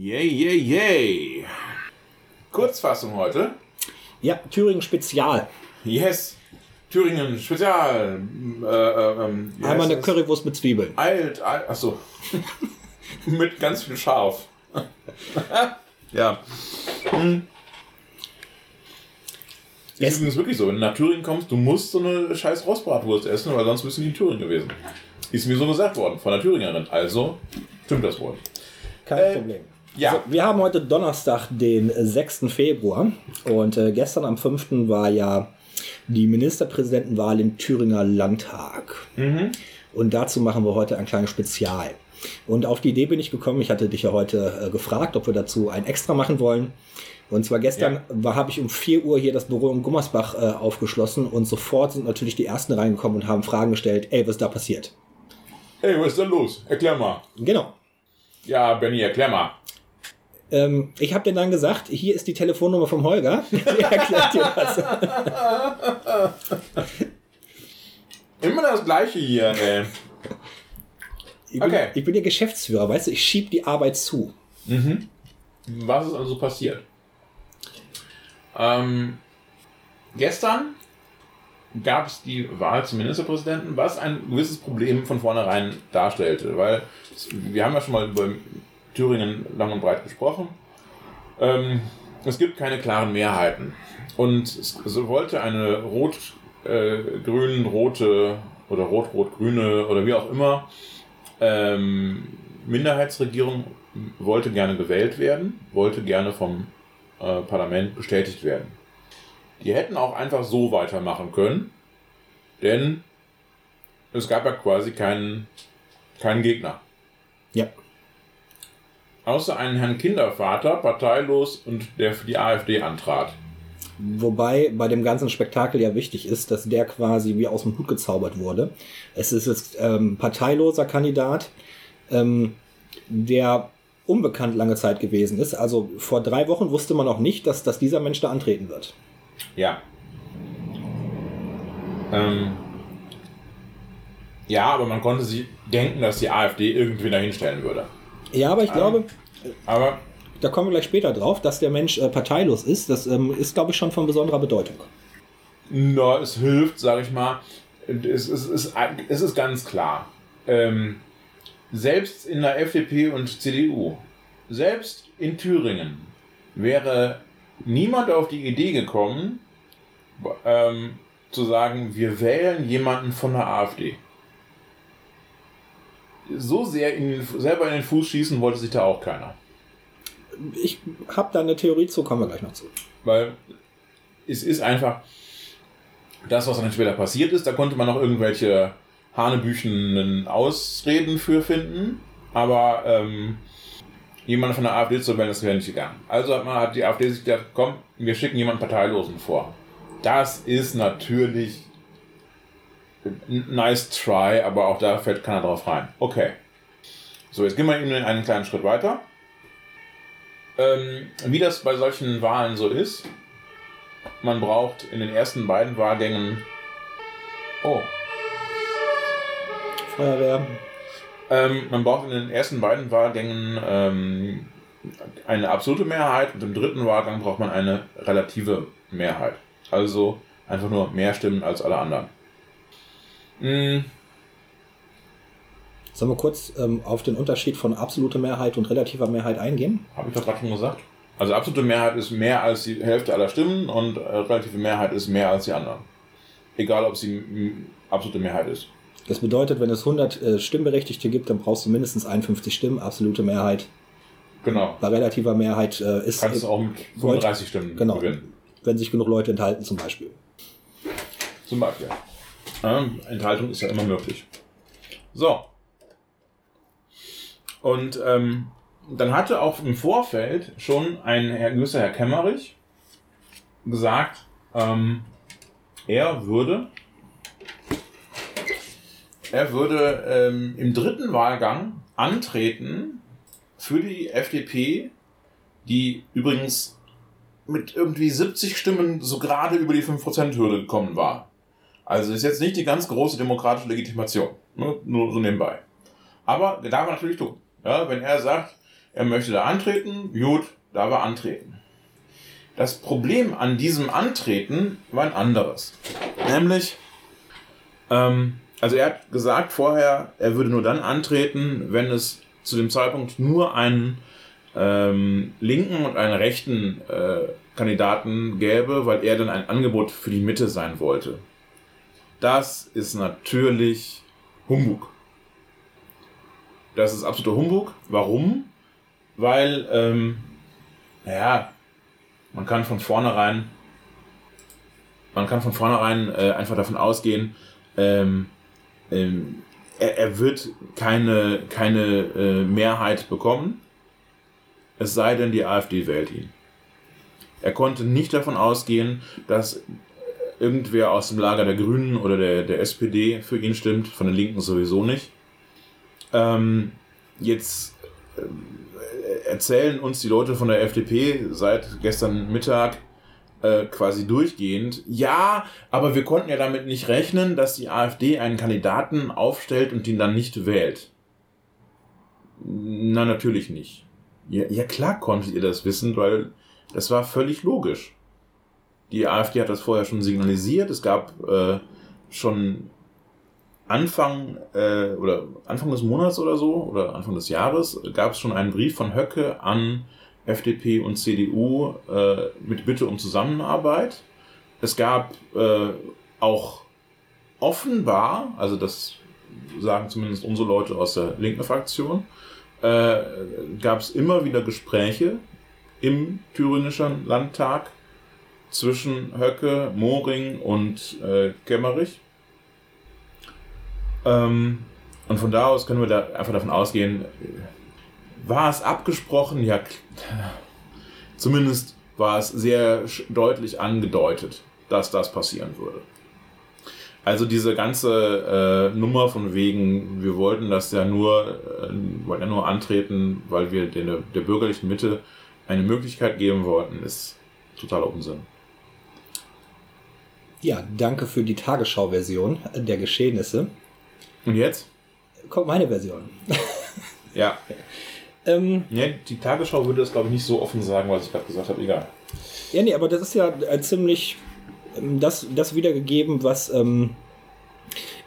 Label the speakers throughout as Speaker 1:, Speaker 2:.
Speaker 1: Yay, yay, yay. Kurzfassung heute.
Speaker 2: Ja, Thüringen Spezial.
Speaker 1: Yes. Thüringen Spezial. Äh, äh, ähm,
Speaker 2: Einmal eine
Speaker 1: das?
Speaker 2: Currywurst mit Zwiebeln.
Speaker 1: Alt, alt, achso. Mit ganz viel Scharf. ja. Hm. Ist
Speaker 2: Yes.
Speaker 1: übrigens wirklich so, wenn du nach Thüringen kommst, du musst so eine scheiß Rostbratwurst essen, weil sonst bist du nicht in Thüringen gewesen. Ist mir so gesagt worden von der Thüringerin. Also stimmt das wohl.
Speaker 2: Kein
Speaker 1: Äh,
Speaker 2: Problem.
Speaker 1: Ja.
Speaker 2: Also, wir haben heute Donnerstag, den 6. Februar. Und äh, gestern am 5. war ja die Ministerpräsidentenwahl im Thüringer Landtag. Und dazu machen wir heute ein kleines Spezial. Und auf die Idee bin ich gekommen, ich hatte dich ja heute äh, gefragt, ob wir dazu ein Extra machen wollen. Und zwar gestern
Speaker 1: Ja.
Speaker 2: habe ich um 4 Uhr hier das Büro in Gummersbach äh, aufgeschlossen und sofort sind natürlich die Ersten reingekommen und haben Fragen gestellt, ey, was ist da passiert?
Speaker 1: Hey, was ist denn los? Erklär mal.
Speaker 2: Genau.
Speaker 1: Ja, Benny, erklär mal.
Speaker 2: Ähm, ich habe dir dann gesagt, hier ist die Telefonnummer vom Holger. Der erklärt dir das.
Speaker 1: Immer das gleiche hier, ey.
Speaker 2: Ich bin,
Speaker 1: Okay.
Speaker 2: ich bin der Geschäftsführer, weißt du, ich schieb die Arbeit zu.
Speaker 1: Was ist also passiert? Ähm, gestern gab es die Wahl zum Ministerpräsidenten, was ein gewisses Problem von vornherein darstellte, weil wir haben ja schon mal über Thüringen lang und breit gesprochen. Ähm, es gibt keine klaren Mehrheiten und es, wollte eine rot, äh, oder rot-rot-grüne oder wie auch immer ähm, Minderheitsregierung wollte gerne gewählt werden, wollte gerne vom äh, Parlament bestätigt werden. Die hätten auch einfach so weitermachen können, denn es gab ja quasi keinen, keinen Gegner.
Speaker 2: Ja.
Speaker 1: Außer einen Herrn Kindervater, parteilos und der für die AfD antrat.
Speaker 2: Wobei bei dem ganzen Spektakel ja wichtig ist, dass der quasi wie aus dem Hut gezaubert wurde. Es ist jetzt ähm, parteiloser Kandidat, ähm, der unbekannt lange Zeit gewesen ist. Also vor drei Wochen wusste man noch nicht, dass, dass dieser Mensch da antreten wird.
Speaker 1: Ja. Ähm, ja, aber man konnte sich denken, dass die AfD irgendwie dahinstellen würde.
Speaker 2: Ja, aber ich glaube,
Speaker 1: Aber
Speaker 2: da kommen wir gleich später drauf, dass der Mensch äh, parteilos ist. Das ähm, ist, glaube ich, schon von besonderer Bedeutung.
Speaker 1: Na, es hilft, sag ich mal. Es, es, es, es ist ganz klar. Ähm, selbst in der FDP und CDU, selbst in Thüringen, wäre niemand auf die Idee gekommen, ähm, zu sagen, wir wählen jemanden von der AfD. So sehr in, den- selber in den Fuß schießen wollte sich da auch keiner.
Speaker 2: Ich habe da eine Theorie zu, kommen wir gleich noch zu.
Speaker 1: Weil es ist einfach das, was dann später passiert ist. Da konnte man noch irgendwelche hanebüchenen Ausreden für finden. Aber ähm, jemand von der AfD zu wählen, das wäre nicht gegangen. Also hat, man, hat die AfD sich gedacht, komm, wir schicken jemanden Parteilosen vor. Das ist natürlich nice try, aber auch da fällt keiner drauf rein. Okay. So, jetzt gehen wir eben einen kleinen Schritt weiter. Ähm, wie das bei solchen Wahlen so ist, man braucht in den ersten beiden Wahlgängen. Oh.
Speaker 2: Feuerwehr.
Speaker 1: Ähm, man braucht in den ersten beiden Wahlgängen ähm, eine absolute Mehrheit und im dritten Wahlgang braucht man eine relative Mehrheit. Also einfach nur mehr Stimmen als alle anderen. Mm,
Speaker 2: Sollen wir kurz ähm, auf den Unterschied von absoluter Mehrheit und relativer Mehrheit eingehen?
Speaker 1: Habe ich doch gerade schon gesagt. Also absolute Mehrheit ist mehr als die Hälfte aller Stimmen und äh, relative Mehrheit ist mehr als die anderen. Egal, ob sie absolute Mehrheit ist.
Speaker 2: Das bedeutet, wenn es 100 äh, Stimmberechtigte gibt, dann brauchst du mindestens 51 Stimmen, absolute Mehrheit.
Speaker 1: Genau.
Speaker 2: Bei relativer Mehrheit äh, ist,
Speaker 1: Kannst du auch mit 35 Stimmen
Speaker 2: genau,
Speaker 1: gewinnen.
Speaker 2: wenn sich genug Leute enthalten zum Beispiel.
Speaker 1: Zum Beispiel. Ähm, Enthaltung ist ja immer möglich. So. Und ähm, dann hatte auch im Vorfeld schon ein Herr, gewisser Herr Kemmerich gesagt, ähm, er würde, er würde ähm, im dritten Wahlgang antreten für die FDP, die übrigens mit irgendwie 70 Stimmen so gerade über die 5%-Hürde gekommen war. Also ist jetzt nicht die ganz große demokratische Legitimation. Ne? Nur so nebenbei. Aber darf er natürlich tun. Ja, wenn er sagt, er möchte da antreten, gut, da war antreten. Das Problem an diesem Antreten war ein anderes. Nämlich, ähm, also er hat gesagt vorher, er würde nur dann antreten, wenn es zu dem Zeitpunkt nur einen ähm, linken und einen rechten äh, Kandidaten gäbe, weil er dann ein Angebot für die Mitte sein wollte. Das ist natürlich Humbug. Das ist absoluter Humbug. Warum? Weil, ähm, naja, man kann von vornherein, man kann von vornherein äh, einfach davon ausgehen, ähm, ähm, er, er, wird keine, keine äh, Mehrheit bekommen, es sei denn, die AfD wählt ihn. Er konnte nicht davon ausgehen, dass irgendwer aus dem Lager der Grünen oder der, der SPD für ihn stimmt, von den Linken sowieso nicht. Ähm, jetzt äh, erzählen uns die Leute von der FDP seit gestern Mittag äh, quasi durchgehend, ja, aber wir konnten ja damit nicht rechnen, dass die AfD einen Kandidaten aufstellt und ihn dann nicht wählt. Na, natürlich nicht. Ja, ja klar konntet ihr das wissen, weil das war völlig logisch. Die AfD hat das vorher schon signalisiert. Es gab äh, schon Anfang äh, oder Anfang des Monats oder so oder Anfang des Jahres gab es schon einen Brief von Höcke an FDP und CDU äh, mit Bitte um Zusammenarbeit. Es gab äh, auch offenbar, also das sagen zumindest unsere Leute aus der linken Fraktion, äh, gab es immer wieder Gespräche im thüringischen Landtag zwischen Höcke, Moring und äh, Kemmerich. Ähm, und von da aus können wir da einfach davon ausgehen, war es abgesprochen? Ja, zumindest war es sehr deutlich angedeutet, dass das passieren würde. Also diese ganze äh, Nummer von wegen, wir wollten das ja nur, äh, wollten ja nur antreten, weil wir den, der bürgerlichen Mitte eine Möglichkeit geben wollten, ist totaler Unsinn.
Speaker 2: Ja, danke für die Tagesschau-Version der Geschehnisse.
Speaker 1: Und jetzt?
Speaker 2: Kommt meine Version.
Speaker 1: ja. ähm, ja. Die Tagesschau würde das, glaube ich, nicht so offen sagen, was ich gerade gesagt habe. Egal.
Speaker 2: Ja, nee, aber das ist ja äh, ziemlich ähm, das, das wiedergegeben, was ähm,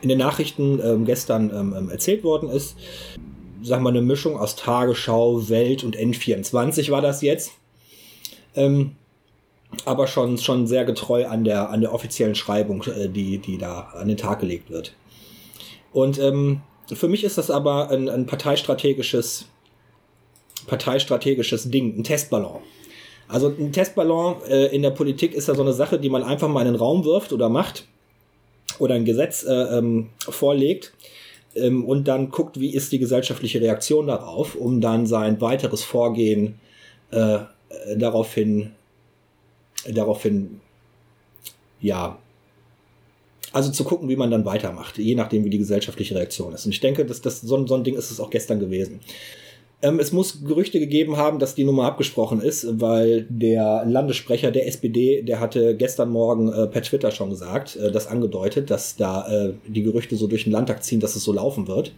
Speaker 2: in den Nachrichten ähm, gestern ähm, ähm erzählt worden ist. Sagen wir eine Mischung aus Tagesschau, Welt und N24 war das jetzt. Ähm, aber schon, schon sehr getreu an der, an der offiziellen Schreibung, äh, die, die da an den Tag gelegt wird. Und ähm, für mich ist das aber ein, ein parteistrategisches, parteistrategisches Ding, ein Testballon. Also ein Testballon äh, in der Politik ist ja so eine Sache, die man einfach mal in den Raum wirft oder macht oder ein Gesetz äh, ähm, vorlegt ähm, und dann guckt, wie ist die gesellschaftliche Reaktion darauf, um dann sein weiteres Vorgehen äh, daraufhin daraufhin, ja, also zu gucken, wie man dann weitermacht, je nachdem, wie die gesellschaftliche Reaktion ist. Und ich denke, dass das so, so ein Ding ist es auch gestern gewesen. Ähm, es muss Gerüchte gegeben haben, dass die Nummer abgesprochen ist, weil der Landessprecher der SPD, der hatte gestern Morgen äh, per Twitter schon gesagt, äh, das angedeutet, dass da äh, die Gerüchte so durch den Landtag ziehen, dass es so laufen wird.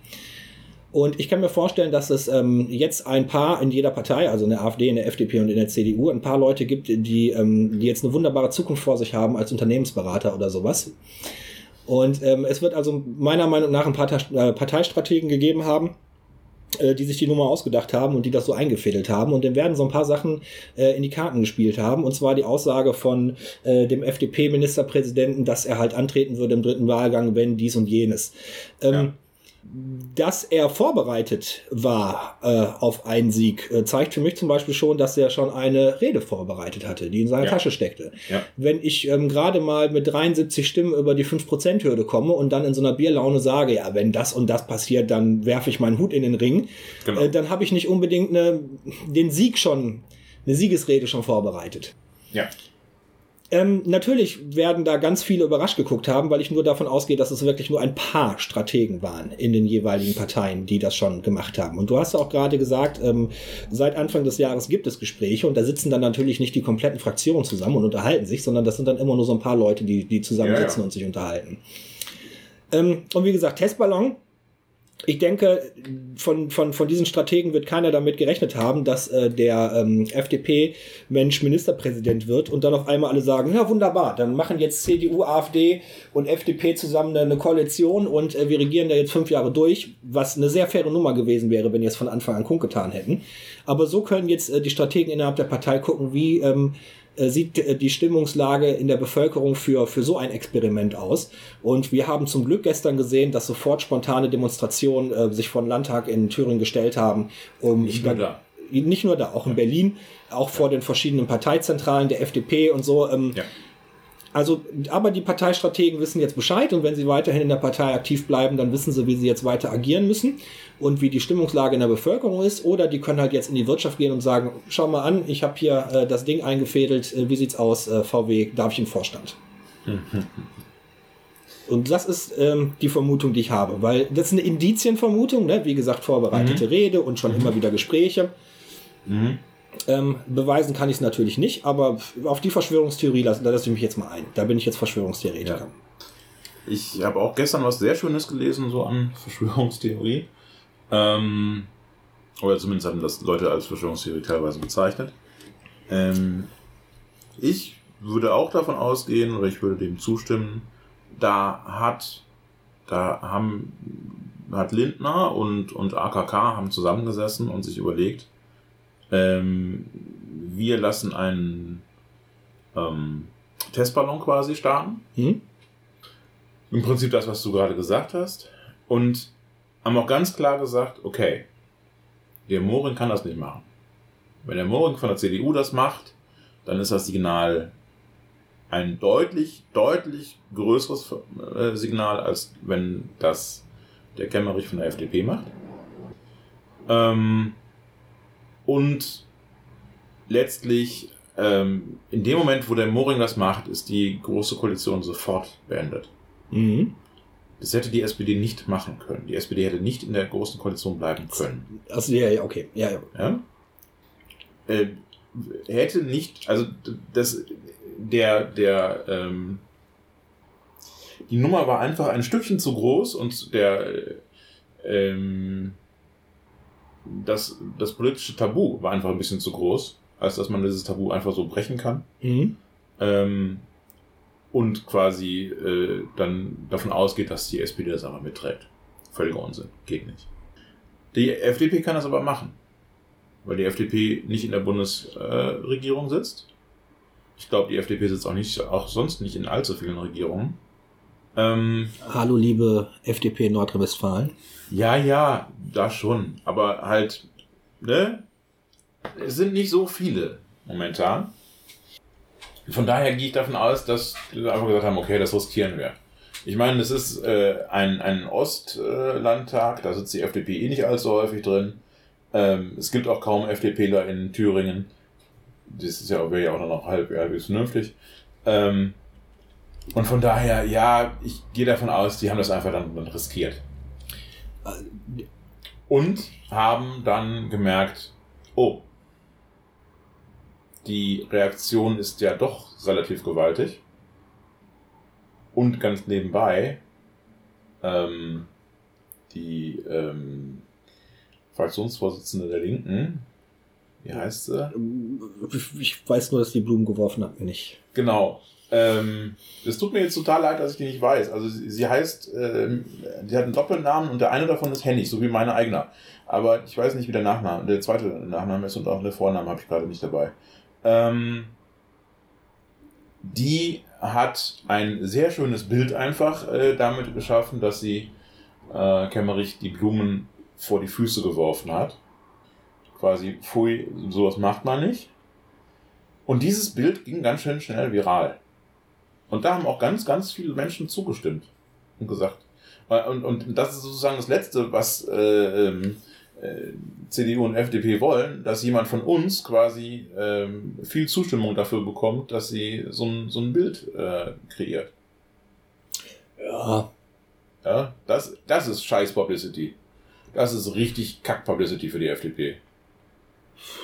Speaker 2: Und ich kann mir vorstellen, dass es ähm, jetzt ein paar in jeder Partei, also in der AfD, in der FDP und in der CDU, ein paar Leute gibt, die, ähm, die jetzt eine wunderbare Zukunft vor sich haben als Unternehmensberater oder sowas. Und ähm, es wird also meiner Meinung nach ein paar äh, Parteistrategen gegeben haben, äh, die sich die Nummer ausgedacht haben und die das so eingefädelt haben. Und dann werden so ein paar Sachen äh, in die Karten gespielt haben. Und zwar die Aussage von äh, dem FDP-Ministerpräsidenten, dass er halt antreten würde im dritten Wahlgang, wenn dies und jenes. Ähm, ja dass er vorbereitet war äh, auf einen Sieg, äh, zeigt für mich zum Beispiel schon, dass er schon eine Rede vorbereitet hatte, die in seiner ja. Tasche steckte. Ja. Wenn ich ähm, gerade mal mit 73 Stimmen über die 5%-Hürde komme und dann in so einer Bierlaune sage, ja, wenn das und das passiert, dann werfe ich meinen Hut in den Ring, genau. äh, dann habe ich nicht unbedingt eine, den Sieg schon, eine Siegesrede schon vorbereitet.
Speaker 1: Ja.
Speaker 2: Ähm, natürlich werden da ganz viele überrascht geguckt haben, weil ich nur davon ausgehe, dass es wirklich nur ein paar Strategen waren in den jeweiligen Parteien, die das schon gemacht haben. Und du hast ja auch gerade gesagt, ähm, seit Anfang des Jahres gibt es Gespräche und da sitzen dann natürlich nicht die kompletten Fraktionen zusammen und unterhalten sich, sondern das sind dann immer nur so ein paar Leute, die, die zusammensitzen ja, ja. und sich unterhalten. Ähm, und wie gesagt, Testballon ich denke, von, von, von diesen Strategen wird keiner damit gerechnet haben, dass äh, der ähm, FDP-Mensch Ministerpräsident wird und dann auf einmal alle sagen, ja wunderbar, dann machen jetzt CDU, AfD und FDP zusammen eine Koalition und äh, wir regieren da jetzt fünf Jahre durch, was eine sehr faire Nummer gewesen wäre, wenn die es von Anfang an kundgetan hätten. Aber so können jetzt äh, die Strategen innerhalb der Partei gucken, wie ähm, äh, sieht äh, die Stimmungslage in der Bevölkerung für, für so ein Experiment aus. Und wir haben zum Glück gestern gesehen, dass sofort spontane Demonstrationen äh, sich von Landtag in Thüringen gestellt haben, um
Speaker 1: nicht nur da.
Speaker 2: Nicht nur da, auch in Berlin, auch vor den verschiedenen Parteizentralen der FDP und so. Ähm, ja. Also, aber die Parteistrategen wissen jetzt Bescheid und wenn sie weiterhin in der Partei aktiv bleiben, dann wissen sie, wie sie jetzt weiter agieren müssen und wie die Stimmungslage in der Bevölkerung ist. Oder die können halt jetzt in die Wirtschaft gehen und sagen, schau mal an, ich habe hier äh, das Ding eingefädelt, äh, wie sieht's aus, äh, VW, darf ich im Vorstand? Und das ist ähm, die Vermutung, die ich habe, weil das ist eine Indizienvermutung, ne? wie gesagt, vorbereitete mhm. Rede und schon mhm. immer wieder Gespräche. Mhm. Ähm, beweisen kann ich es natürlich nicht, aber auf die Verschwörungstheorie lasse, da ich mich jetzt mal ein. Da bin ich jetzt Verschwörungstheoretiker. Ja.
Speaker 1: Ich habe auch gestern was sehr Schönes gelesen, so an Verschwörungstheorie. Ähm, oder zumindest haben das Leute als Verschwörungstheorie teilweise bezeichnet. Ähm, ich würde auch davon ausgehen, oder ich würde dem zustimmen, da hat, da haben, hat Lindner und, und AKK haben zusammengesessen und sich überlegt, ähm, wir lassen einen ähm, Testballon quasi starten. Hm? Im Prinzip das, was du gerade gesagt hast. Und haben auch ganz klar gesagt, okay, der Moring kann das nicht machen. Wenn der Moring von der CDU das macht, dann ist das Signal ein deutlich, deutlich größeres äh, Signal, als wenn das der Kemmerich von der FDP macht. Ähm, und letztlich, ähm, in dem Moment, wo der Moring das macht, ist die Große Koalition sofort beendet. Mhm. Das hätte die SPD nicht machen können. Die SPD hätte nicht in der Großen Koalition bleiben können.
Speaker 2: Also, ja, ja, okay. Ja, ja.
Speaker 1: ja? Äh, hätte nicht, also das, der, der, ähm, die Nummer war einfach ein Stückchen zu groß und der, ähm, das, das politische Tabu war einfach ein bisschen zu groß, als dass man dieses Tabu einfach so brechen kann. Mhm. Ähm, und quasi äh, dann davon ausgeht, dass die SPD das aber mitträgt. Völliger Unsinn. Geht nicht. Die FDP kann das aber machen. Weil die FDP nicht in der Bundesregierung äh, sitzt. Ich glaube, die FDP sitzt auch nicht, auch sonst nicht in allzu vielen Regierungen.
Speaker 2: Ähm, Hallo, liebe FDP Nordrhein-Westfalen.
Speaker 1: Ja, ja, da schon. Aber halt, ne? Es sind nicht so viele momentan. Von daher gehe ich davon aus, dass wir einfach gesagt haben, okay, das riskieren wir. Ich meine, es ist äh, ein, ein Ostlandtag, da sitzt die FDP eh nicht allzu häufig drin. Ähm, es gibt auch kaum FDPler in Thüringen. Das ist ja, wäre ja auch noch halb, halbwegs vernünftig. Ähm, und von daher, ja, ich gehe davon aus, die haben das einfach dann, dann riskiert. Und haben dann gemerkt, oh, die Reaktion ist ja doch relativ gewaltig. Und ganz nebenbei, ähm, die ähm, Fraktionsvorsitzende der Linken, wie heißt sie?
Speaker 2: Ich weiß nur, dass die Blumen geworfen hat, mir nicht.
Speaker 1: Genau. Ähm, tut mir jetzt total leid, dass ich die nicht weiß. Also sie, sie heißt, ähm, die hat einen Doppelnamen und der eine davon ist Hennig, so wie meine eigene. Aber ich weiß nicht, wie der Nachname, der zweite Nachname ist und auch der Vorname habe ich gerade nicht dabei. Ähm, die hat ein sehr schönes Bild einfach äh, damit geschaffen, dass sie äh, Kemmerich die Blumen vor die Füße geworfen hat. Quasi, pfui, sowas macht man nicht. Und dieses Bild ging ganz schön schnell viral. Und da haben auch ganz, ganz viele Menschen zugestimmt und gesagt. Und, und das ist sozusagen das Letzte, was äh, ähm, äh, CDU und FDP wollen, dass jemand von uns quasi ähm, viel Zustimmung dafür bekommt, dass sie so ein, so ein Bild äh, kreiert.
Speaker 2: Ja.
Speaker 1: Ja, das, das ist scheiß Publicity. Das ist richtig Kack-Publicity für die FDP.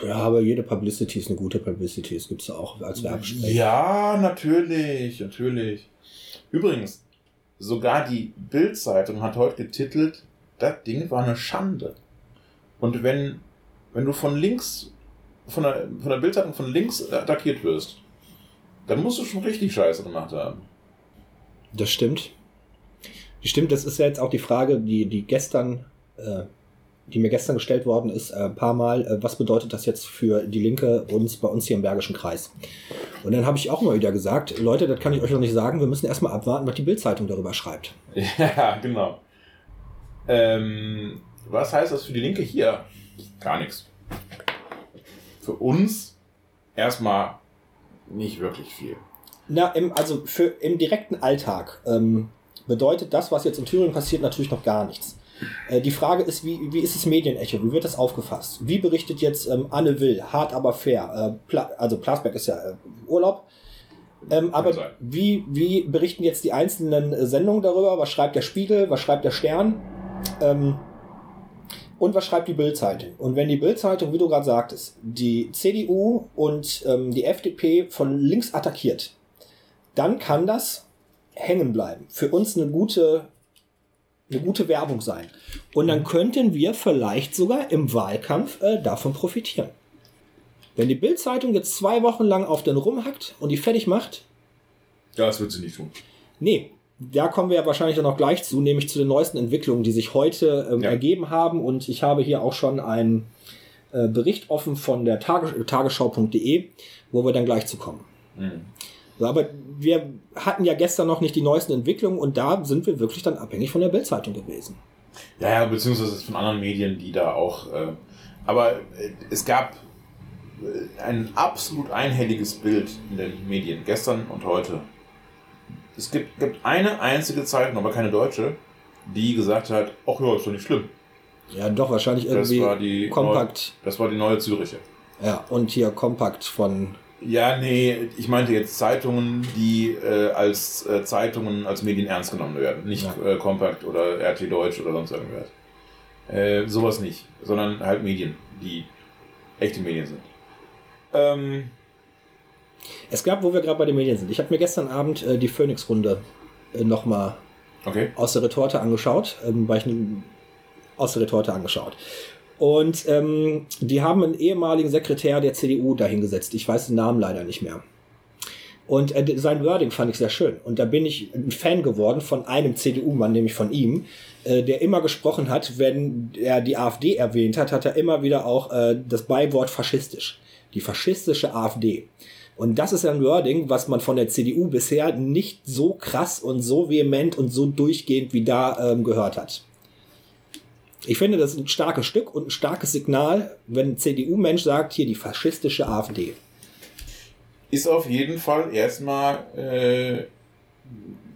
Speaker 2: Ja, aber jede Publicity ist eine gute Publicity. Es gibt es auch als Werbesprech.
Speaker 1: Ja, natürlich, natürlich. Übrigens, sogar die Bild-Zeitung hat heute getitelt, das Ding war eine Schande. Und wenn, wenn du von links, von der, von der Bildzeitung von links attackiert wirst, dann musst du schon richtig Scheiße gemacht haben.
Speaker 2: Das stimmt. Das stimmt, das ist ja jetzt auch die Frage, die, die gestern, äh, die mir gestern gestellt worden ist, äh, ein paar Mal, äh, was bedeutet das jetzt für die Linke uns bei uns hier im Bergischen Kreis? Und dann habe ich auch immer wieder gesagt, Leute, das kann ich euch noch nicht sagen, wir müssen erstmal abwarten, was die Bildzeitung darüber schreibt.
Speaker 1: Ja, genau. Ähm, was heißt das für die Linke hier? Gar nichts. Für uns erstmal nicht wirklich viel.
Speaker 2: Na, im, also für im direkten Alltag ähm, bedeutet das, was jetzt in Thüringen passiert, natürlich noch gar nichts. Äh, die Frage ist, wie, wie ist das Medienecho? Wie wird das aufgefasst? Wie berichtet jetzt ähm, Anne Will, hart aber fair? Äh, Pla also Plasberg ist ja äh, Urlaub. Ähm, aber wie, wie berichten jetzt die einzelnen äh, Sendungen darüber? Was schreibt der Spiegel? Was schreibt der Stern? Ähm, und was schreibt die Bildzeitung? Und wenn die Bildzeitung, wie du gerade sagtest, die CDU und ähm, die FDP von links attackiert, dann kann das hängen bleiben. Für uns eine gute, eine gute Werbung sein. Und dann könnten wir vielleicht sogar im Wahlkampf äh, davon profitieren. Wenn die Bildzeitung jetzt zwei Wochen lang auf den rumhackt und die fertig macht.
Speaker 1: Ja, das wird sie nicht tun.
Speaker 2: Nee, da kommen wir ja wahrscheinlich dann noch gleich zu, nämlich zu den neuesten Entwicklungen, die sich heute ähm, ja. ergeben haben. Und ich habe hier auch schon einen äh, Bericht offen von der Tages tagesschau.de, wo wir dann gleich zu kommen. Mhm. Aber wir hatten ja gestern noch nicht die neuesten Entwicklungen und da sind wir wirklich dann abhängig von der Bildzeitung gewesen.
Speaker 1: Ja, ja, beziehungsweise von anderen Medien, die da auch. Äh, aber äh, es gab äh, ein absolut einhelliges Bild in den Medien, gestern und heute. Es gibt, gibt eine einzige Zeitung, aber keine deutsche, die gesagt hat, ach ja, ist doch nicht schlimm.
Speaker 2: Ja, doch, wahrscheinlich irgendwie
Speaker 1: das war die
Speaker 2: Kompakt.
Speaker 1: Neue, das war die neue Züriche.
Speaker 2: Ja, und hier Kompakt von
Speaker 1: ja, nee, ich meinte jetzt Zeitungen, die äh, als äh, Zeitungen, als Medien ernst genommen werden. Nicht ja. äh, Compact oder RT Deutsch oder sonst irgendwas. Äh, sowas nicht, sondern halt Medien, die echte Medien sind. Ähm,
Speaker 2: es gab, wo wir gerade bei den Medien sind, ich habe mir gestern Abend äh, die Phoenix-Runde äh, nochmal
Speaker 1: okay.
Speaker 2: aus der Retorte angeschaut, ähm, weil ich aus der Retorte angeschaut. Und ähm, die haben einen ehemaligen Sekretär der CDU dahingesetzt. Ich weiß den Namen leider nicht mehr. Und äh, sein Wording fand ich sehr schön. Und da bin ich ein Fan geworden von einem CDU-Mann, nämlich von ihm, äh, der immer gesprochen hat, wenn er die AfD erwähnt hat, hat er immer wieder auch äh, das Beiwort faschistisch. Die faschistische AfD. Und das ist ein Wording, was man von der CDU bisher nicht so krass und so vehement und so durchgehend wie da ähm, gehört hat. Ich finde, das ist ein starkes Stück und ein starkes Signal, wenn ein CDU-Mensch sagt, hier die faschistische AfD.
Speaker 1: Ist auf jeden Fall erstmal äh,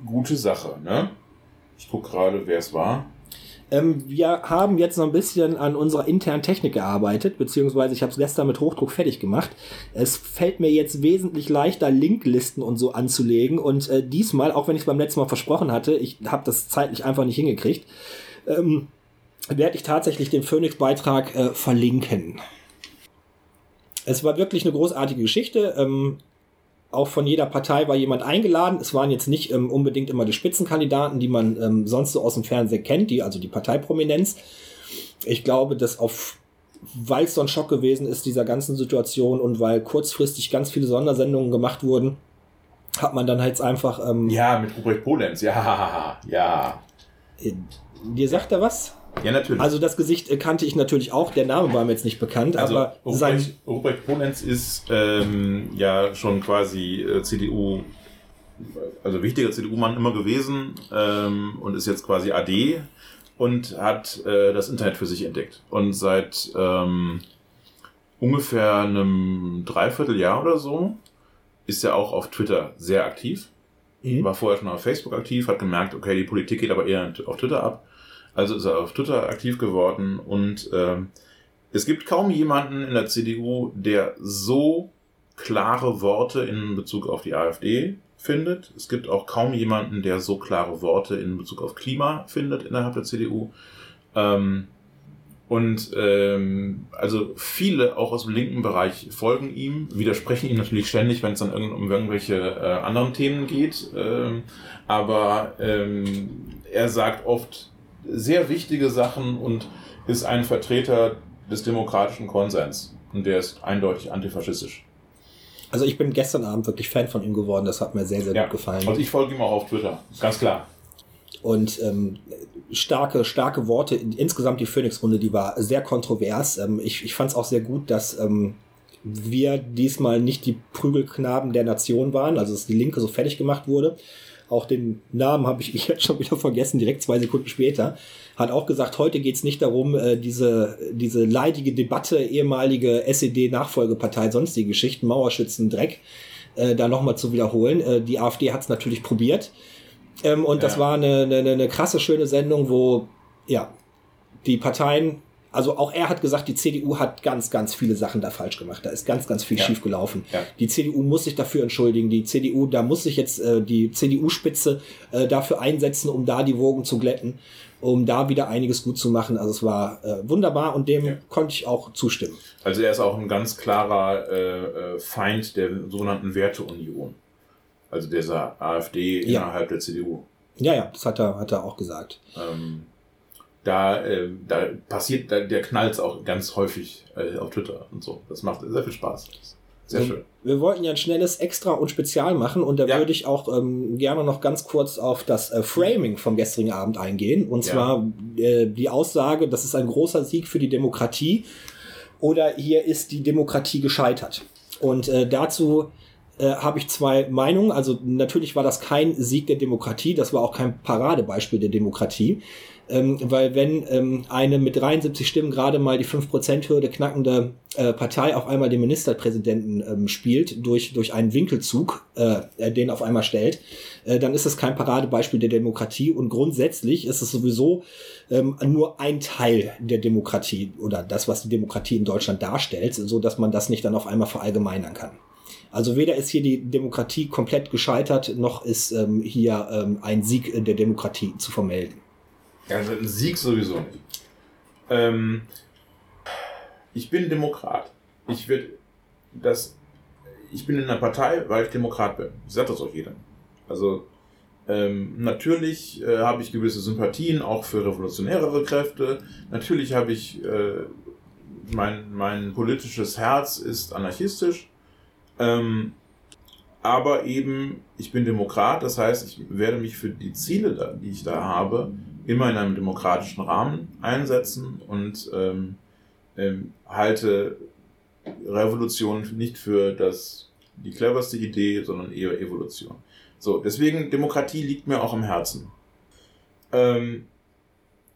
Speaker 1: gute Sache. Ne? Ich gucke gerade, wer es war.
Speaker 2: Ähm, wir haben jetzt noch ein bisschen an unserer internen Technik gearbeitet, beziehungsweise ich habe es gestern mit Hochdruck fertig gemacht. Es fällt mir jetzt wesentlich leichter, Linklisten und so anzulegen. Und äh, diesmal, auch wenn ich es beim letzten Mal versprochen hatte, ich habe das zeitlich einfach nicht hingekriegt. Ähm, werde ich tatsächlich den Phoenix-Beitrag äh, verlinken. Es war wirklich eine großartige Geschichte. Ähm, auch von jeder Partei war jemand eingeladen. Es waren jetzt nicht ähm, unbedingt immer die Spitzenkandidaten, die man ähm, sonst so aus dem Fernsehen kennt, die, also die Parteiprominenz. Ich glaube, dass auf, weil es so ein Schock gewesen ist, dieser ganzen Situation und weil kurzfristig ganz viele Sondersendungen gemacht wurden, hat man dann halt einfach. Ähm,
Speaker 1: ja, mit Ruprecht Polenz, ja, ja.
Speaker 2: Äh, dir sagt er was?
Speaker 1: Ja, natürlich.
Speaker 2: Also das Gesicht äh, kannte ich natürlich auch, der Name war mir jetzt nicht bekannt, also aber
Speaker 1: Ruprecht, sein Ruprecht Ponenz ist ähm, ja schon quasi äh, CDU, also wichtiger CDU-Mann immer gewesen ähm, und ist jetzt quasi AD und hat äh, das Internet für sich entdeckt. Und seit ähm, ungefähr einem Dreivierteljahr oder so ist er auch auf Twitter sehr aktiv. Mhm. War vorher schon auf Facebook aktiv, hat gemerkt, okay, die Politik geht aber eher auf Twitter ab also ist er auf Twitter aktiv geworden und ähm, es gibt kaum jemanden in der CDU, der so klare Worte in Bezug auf die AfD findet. Es gibt auch kaum jemanden, der so klare Worte in Bezug auf Klima findet innerhalb der CDU. Ähm, und ähm, also viele auch aus dem linken Bereich folgen ihm, widersprechen ihm natürlich ständig, wenn es dann um irgendwelche äh, anderen Themen geht. Ähm, aber ähm, er sagt oft, sehr wichtige Sachen und ist ein Vertreter des demokratischen Konsens. Und der ist eindeutig antifaschistisch.
Speaker 2: Also ich bin gestern Abend wirklich Fan von ihm geworden. Das hat mir sehr, sehr ja. gut gefallen.
Speaker 1: Also ich folge ihm auch auf Twitter, ganz klar.
Speaker 2: Und ähm, starke, starke Worte. Insgesamt die Phoenix-Runde, die war sehr kontrovers. Ähm, ich ich fand es auch sehr gut, dass ähm, wir diesmal nicht die Prügelknaben der Nation waren, also dass die Linke so fertig gemacht wurde. Auch den Namen habe ich jetzt schon wieder vergessen, direkt zwei Sekunden später. Hat auch gesagt, heute geht es nicht darum, äh, diese, diese leidige Debatte, ehemalige SED-Nachfolgepartei, sonstige Geschichten, Mauerschützen, Dreck, äh, da nochmal zu wiederholen. Äh, die AfD hat es natürlich probiert. Ähm, und ja. das war eine, eine, eine krasse, schöne Sendung, wo ja, die Parteien also auch er hat gesagt, die CDU hat ganz, ganz viele Sachen da falsch gemacht. Da ist ganz, ganz viel ja. schief gelaufen. Ja. Die CDU muss sich dafür entschuldigen. Die CDU, da muss sich jetzt äh, die CDU-Spitze äh, dafür einsetzen, um da die Wogen zu glätten, um da wieder einiges gut zu machen. Also es war äh, wunderbar und dem ja. konnte ich auch zustimmen.
Speaker 1: Also er ist auch ein ganz klarer äh, äh Feind der sogenannten Werteunion. Also dieser AfD innerhalb der CDU.
Speaker 2: Ja, ja, das hat er, hat er auch gesagt. Ähm
Speaker 1: da, äh, da passiert, da, der knallt auch ganz häufig äh, auf Twitter und so. Das macht sehr viel Spaß. Sehr
Speaker 2: schön. Wir wollten ja ein schnelles Extra und Spezial machen und da ja. würde ich auch ähm, gerne noch ganz kurz auf das äh, Framing vom gestrigen Abend eingehen. Und zwar ja. äh, die Aussage, das ist ein großer Sieg für die Demokratie oder hier ist die Demokratie gescheitert. Und äh, dazu äh, habe ich zwei Meinungen. Also natürlich war das kein Sieg der Demokratie, das war auch kein Paradebeispiel der Demokratie. Ähm, weil wenn ähm, eine mit 73 Stimmen gerade mal die 5%-Hürde knackende äh, Partei auf einmal den Ministerpräsidenten ähm, spielt, durch, durch einen Winkelzug, äh, den auf einmal stellt, äh, dann ist es kein Paradebeispiel der Demokratie und grundsätzlich ist es sowieso ähm, nur ein Teil der Demokratie oder das, was die Demokratie in Deutschland darstellt, so dass man das nicht dann auf einmal verallgemeinern kann. Also weder ist hier die Demokratie komplett gescheitert, noch ist ähm, hier ähm, ein Sieg der Demokratie zu vermelden.
Speaker 1: Also ein Sieg sowieso nicht. Ähm, ich bin Demokrat. Ich will das. Ich bin in einer Partei, weil ich Demokrat bin. Ich sage das auch jedem. Also ähm, natürlich äh, habe ich gewisse Sympathien auch für revolutionärere Kräfte. Natürlich habe ich äh, mein, mein politisches Herz ist anarchistisch. Ähm, aber eben, ich bin Demokrat, das heißt, ich werde mich für die Ziele, die ich da habe, immer in einem demokratischen Rahmen einsetzen und ähm, ähm, halte Revolution nicht für das, die cleverste Idee, sondern eher Evolution. So, deswegen Demokratie liegt mir auch am Herzen. Ähm,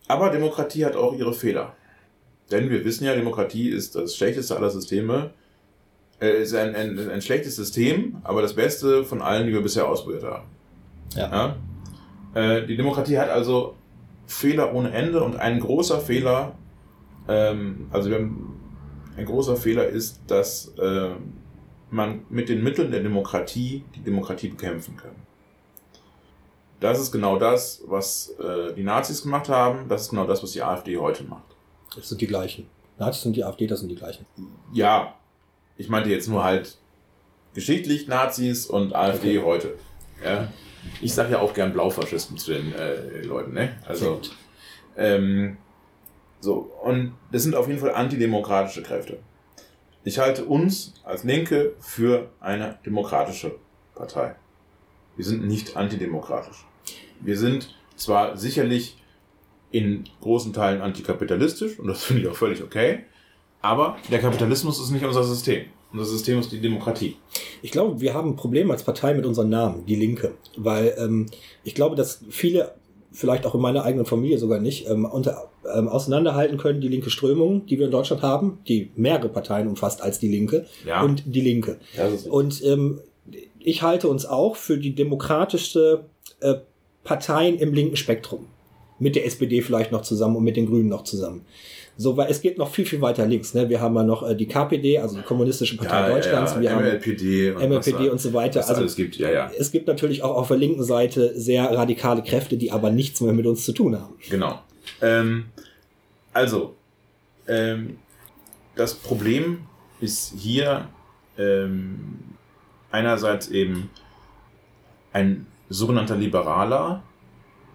Speaker 1: aber Demokratie hat auch ihre Fehler. Denn wir wissen ja, Demokratie ist das schlechteste aller Systeme. Äh, ist ein, ein, ein schlechtes System, aber das Beste von allen, die wir bisher ausprobiert haben. Ja. ja? Äh, die Demokratie hat also Fehler ohne Ende und ein großer Fehler, ähm, also wir haben, ein großer Fehler ist, dass äh, man mit den Mitteln der Demokratie die Demokratie bekämpfen kann. Das ist genau das, was äh, die Nazis gemacht haben. Das ist genau das, was die AfD heute macht.
Speaker 2: Das sind die gleichen. Nazis und die AfD, das sind die gleichen.
Speaker 1: Ja, ich meinte jetzt nur halt geschichtlich Nazis und AfD okay. heute. Ja. Ich sage ja auch gern Blaufaschisten zu den äh, Leuten, ne? Also. Ähm, so, und das sind auf jeden Fall antidemokratische Kräfte. Ich halte uns als Linke für eine demokratische Partei. Wir sind nicht antidemokratisch. Wir sind zwar sicherlich in großen Teilen antikapitalistisch, und das finde ich auch völlig okay, aber der Kapitalismus ist nicht unser System. Unser System ist die Demokratie.
Speaker 2: Ich glaube, wir haben ein Problem als Partei mit unserem Namen, die Linke. Weil ähm, ich glaube, dass viele, vielleicht auch in meiner eigenen Familie sogar nicht, ähm, unter, ähm, auseinanderhalten können, die linke Strömung, die wir in Deutschland haben, die mehrere Parteien umfasst als die Linke ja. und die Linke. und ähm, ich halte uns auch für die demokratischste äh, Parteien im linken Spektrum. Mit der SPD vielleicht noch zusammen und mit den Grünen noch zusammen. So, weil es geht noch viel, viel weiter links. Ne? Wir haben ja noch äh, die KPD, also die Kommunistische Partei ja, Deutschlands. Ja, wir
Speaker 1: MLPD
Speaker 2: haben MLPD und, und so weiter.
Speaker 1: Also es gibt, ja, ja.
Speaker 2: Es gibt natürlich auch auf der linken Seite sehr radikale Kräfte, die aber nichts mehr mit uns zu tun haben.
Speaker 1: Genau. Ähm, also, ähm, das Problem ist hier ähm, einerseits eben ein sogenannter Liberaler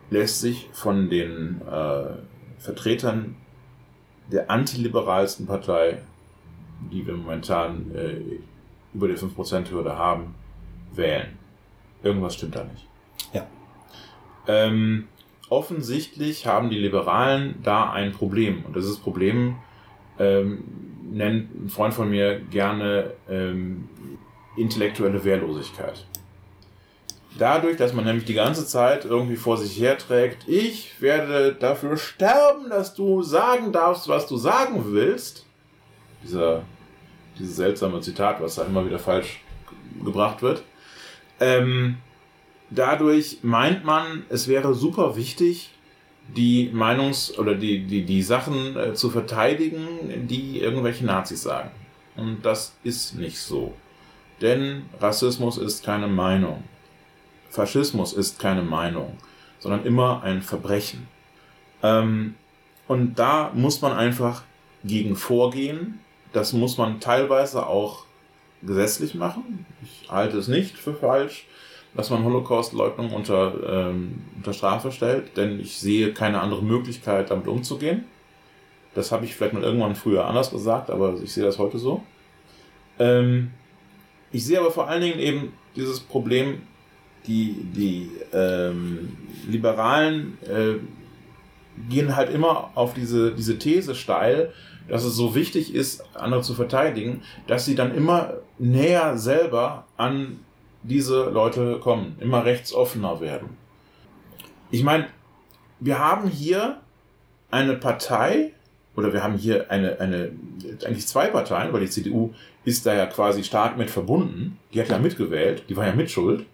Speaker 1: lässt sich von den äh, Vertretern der antiliberalsten Partei, die wir momentan äh, über die 5%-Hürde haben, wählen. Irgendwas stimmt da nicht.
Speaker 2: Ja.
Speaker 1: Ähm, offensichtlich haben die Liberalen da ein Problem. Und dieses Problem ähm, nennt ein Freund von mir gerne ähm, intellektuelle Wehrlosigkeit. Dadurch, dass man nämlich die ganze Zeit irgendwie vor sich herträgt, ich werde dafür sterben, dass du sagen darfst, was du sagen willst. Dieser, dieses seltsame Zitat, was da immer wieder falsch gebracht wird. Ähm, dadurch meint man, es wäre super wichtig, die Meinungs- oder die, die, die Sachen äh, zu verteidigen, die irgendwelche Nazis sagen. Und das ist nicht so. Denn Rassismus ist keine Meinung. Faschismus ist keine Meinung, sondern immer ein Verbrechen. Ähm, und da muss man einfach gegen vorgehen. Das muss man teilweise auch gesetzlich machen. Ich halte es nicht für falsch, dass man Holocaust-Leugnung unter, ähm, unter Strafe stellt, denn ich sehe keine andere Möglichkeit, damit umzugehen. Das habe ich vielleicht mal irgendwann früher anders gesagt, aber ich sehe das heute so. Ähm, ich sehe aber vor allen Dingen eben dieses Problem, die, die ähm, Liberalen äh, gehen halt immer auf diese, diese These steil, dass es so wichtig ist, andere zu verteidigen, dass sie dann immer näher selber an diese Leute kommen, immer rechtsoffener werden. Ich meine, wir haben hier eine Partei, oder wir haben hier eine, eine, eigentlich zwei Parteien, weil die CDU ist da ja quasi stark mit verbunden. Die hat ja mitgewählt, die war ja mitschuld.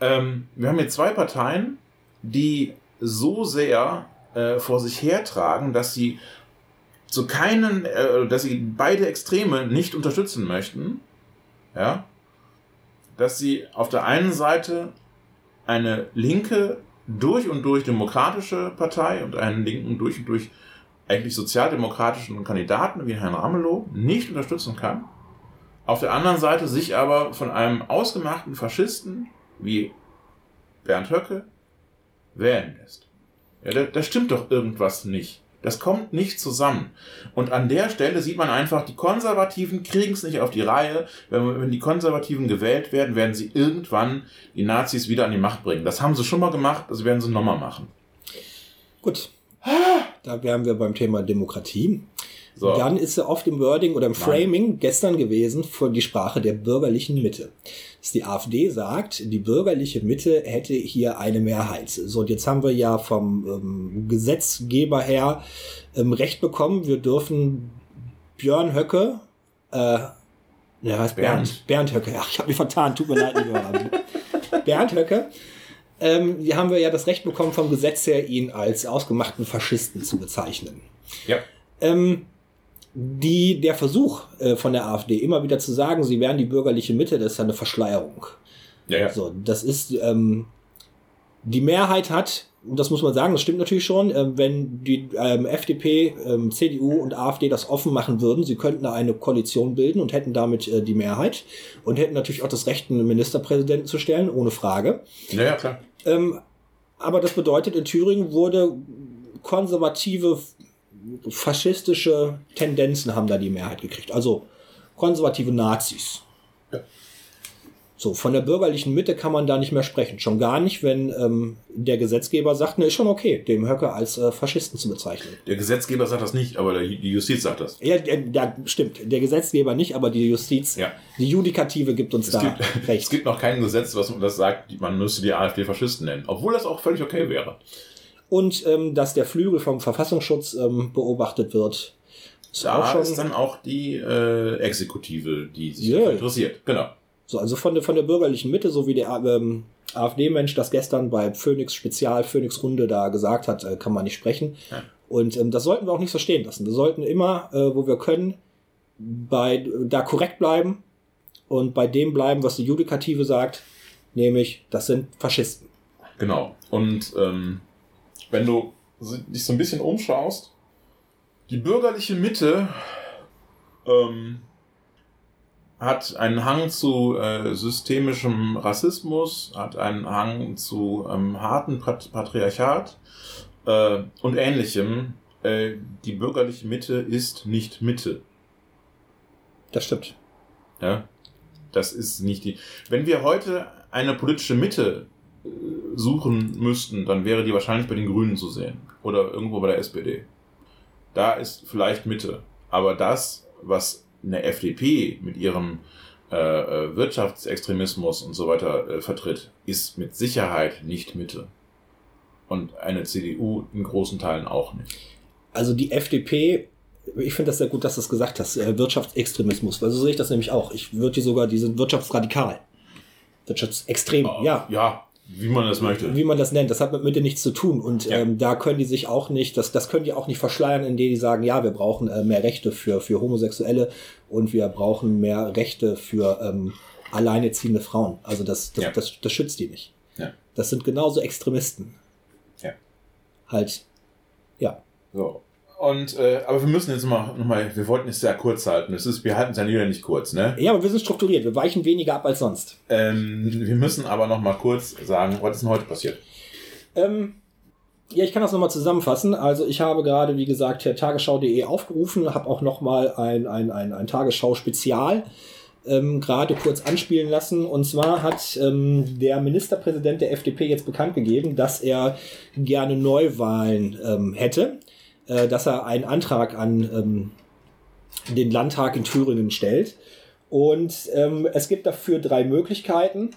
Speaker 1: Ähm, wir haben hier zwei Parteien, die so sehr äh, vor sich hertragen, dass sie zu keinen, äh, dass sie beide Extreme nicht unterstützen möchten. Ja, dass sie auf der einen Seite eine linke, durch und durch demokratische Partei und einen linken, durch und durch eigentlich sozialdemokratischen Kandidaten wie Herrn Ramelow nicht unterstützen kann. Auf der anderen Seite sich aber von einem ausgemachten Faschisten wie Bernd Höcke wählen lässt. Ja, da, da stimmt doch irgendwas nicht. Das kommt nicht zusammen. Und an der Stelle sieht man einfach, die Konservativen kriegen es nicht auf die Reihe. Wenn, wenn die Konservativen gewählt werden, werden sie irgendwann die Nazis wieder an die Macht bringen. Das haben sie schon mal gemacht, das werden sie nochmal machen.
Speaker 2: Gut. Da wären wir beim Thema Demokratie. So. Dann ist er oft im Wording oder im Framing Nein. gestern gewesen für die Sprache der bürgerlichen Mitte. Dass die AfD sagt, die bürgerliche Mitte hätte hier eine Mehrheit. So, und jetzt haben wir ja vom ähm, Gesetzgeber her ähm, Recht bekommen. Wir dürfen Björn Höcke, äh, der heißt Bernd, Bernd, Bernd Höcke. Ach, ich habe mich vertan, tut mir leid, lieber Bernd Höcke. Ähm, hier haben wir ja das Recht bekommen vom Gesetz her, ihn als ausgemachten Faschisten zu bezeichnen.
Speaker 1: Ja.
Speaker 2: Ähm, die, der Versuch äh, von der AfD immer wieder zu sagen, sie wären die bürgerliche Mitte, das ist ja eine Verschleierung.
Speaker 1: Ja, ja.
Speaker 2: So, das ist, ähm, die Mehrheit hat, und das muss man sagen, das stimmt natürlich schon, äh, wenn die ähm, FDP, ähm, CDU und AfD das offen machen würden, sie könnten da eine Koalition bilden und hätten damit äh, die Mehrheit und hätten natürlich auch das Recht, einen Ministerpräsidenten zu stellen, ohne Frage.
Speaker 1: Ja, ja klar.
Speaker 2: Ähm, aber das bedeutet, in Thüringen wurde konservative faschistische Tendenzen haben da die Mehrheit gekriegt. Also konservative Nazis. Ja. So, von der bürgerlichen Mitte kann man da nicht mehr sprechen. Schon gar nicht, wenn ähm, der Gesetzgeber sagt, ne, ist schon okay, dem Höcke als äh, Faschisten zu bezeichnen.
Speaker 1: Der Gesetzgeber sagt das nicht, aber die Justiz sagt das.
Speaker 2: Ja, der, der, stimmt. Der Gesetzgeber nicht, aber die Justiz,
Speaker 1: ja.
Speaker 2: die Judikative gibt uns
Speaker 1: es
Speaker 2: da
Speaker 1: gibt, recht. Es gibt noch kein Gesetz, was das sagt, man müsste die AfD Faschisten nennen. Obwohl das auch völlig okay wäre
Speaker 2: und ähm, dass der Flügel vom Verfassungsschutz ähm, beobachtet wird.
Speaker 1: Ist da auch schon ist dann auch die äh, Exekutive, die sich yeah. interessiert. Genau.
Speaker 2: So, also von der, von der bürgerlichen Mitte, so wie der ähm, AfD-Mensch das gestern bei Phoenix Spezial, Phoenix Runde da gesagt hat, äh, kann man nicht sprechen. Ja. Und ähm, das sollten wir auch nicht so stehen lassen. Wir sollten immer, äh, wo wir können, bei da korrekt bleiben und bei dem bleiben, was die Judikative sagt, nämlich, das sind Faschisten.
Speaker 1: Genau. Und ähm, wenn du dich so ein bisschen umschaust, die bürgerliche Mitte ähm, hat einen Hang zu äh, systemischem Rassismus, hat einen Hang zu ähm, harten Pat Patriarchat äh, und ähnlichem. Äh, die bürgerliche Mitte ist nicht Mitte.
Speaker 2: Das stimmt.
Speaker 1: Ja, das ist nicht die. Wenn wir heute eine politische Mitte suchen müssten, dann wäre die wahrscheinlich bei den Grünen zu sehen oder irgendwo bei der SPD. Da ist vielleicht Mitte, aber das, was eine FDP mit ihrem äh, äh, Wirtschaftsextremismus und so weiter äh, vertritt, ist mit Sicherheit nicht Mitte. Und eine CDU in großen Teilen auch nicht.
Speaker 2: Also die FDP, ich finde das sehr gut, dass du es gesagt hast, äh, Wirtschaftsextremismus, weil so sehe ich das nämlich auch. Ich würde die sogar, die sind wirtschaftsradikal. Wirtschaftsextrem,
Speaker 1: Oh,
Speaker 2: ja.
Speaker 1: Ja, wie man das möchte.
Speaker 2: Wie man das nennt, das hat mit Mitte nichts zu tun. Und
Speaker 1: Ja.
Speaker 2: ähm, da können die sich auch nicht, das, das können die auch nicht verschleiern, indem die sagen, ja, wir brauchen äh, mehr Rechte für, für Homosexuelle und wir brauchen mehr Rechte für ähm, alleineziehende Frauen. Also das, das,
Speaker 1: Ja.
Speaker 2: das, das schützt die nicht.
Speaker 1: Ja.
Speaker 2: Das sind genauso Extremisten.
Speaker 1: Ja.
Speaker 2: Halt, ja.
Speaker 1: So. Und, äh, aber wir müssen jetzt mal, noch mal, wir wollten es sehr kurz halten. Es ist, wir halten es ja wieder nicht kurz, ne?
Speaker 2: Ja, aber wir sind strukturiert. Wir weichen weniger ab als sonst.
Speaker 1: Ähm, wir müssen aber noch mal kurz sagen, was ist denn heute passiert?
Speaker 2: Ähm, ja, ich kann das nochmal zusammenfassen. Also ich habe gerade, wie gesagt, Tagesschau.de aufgerufen, habe auch nochmal ein, ein, ein, ein Tagesschau-Spezial ähm, gerade kurz anspielen lassen. Und zwar hat ähm, der Ministerpräsident der FDP jetzt bekannt gegeben, dass er gerne Neuwahlen ähm, hätte, äh, dass er einen Antrag an ähm, den Landtag in Thüringen stellt. Und ähm, es gibt dafür drei Möglichkeiten.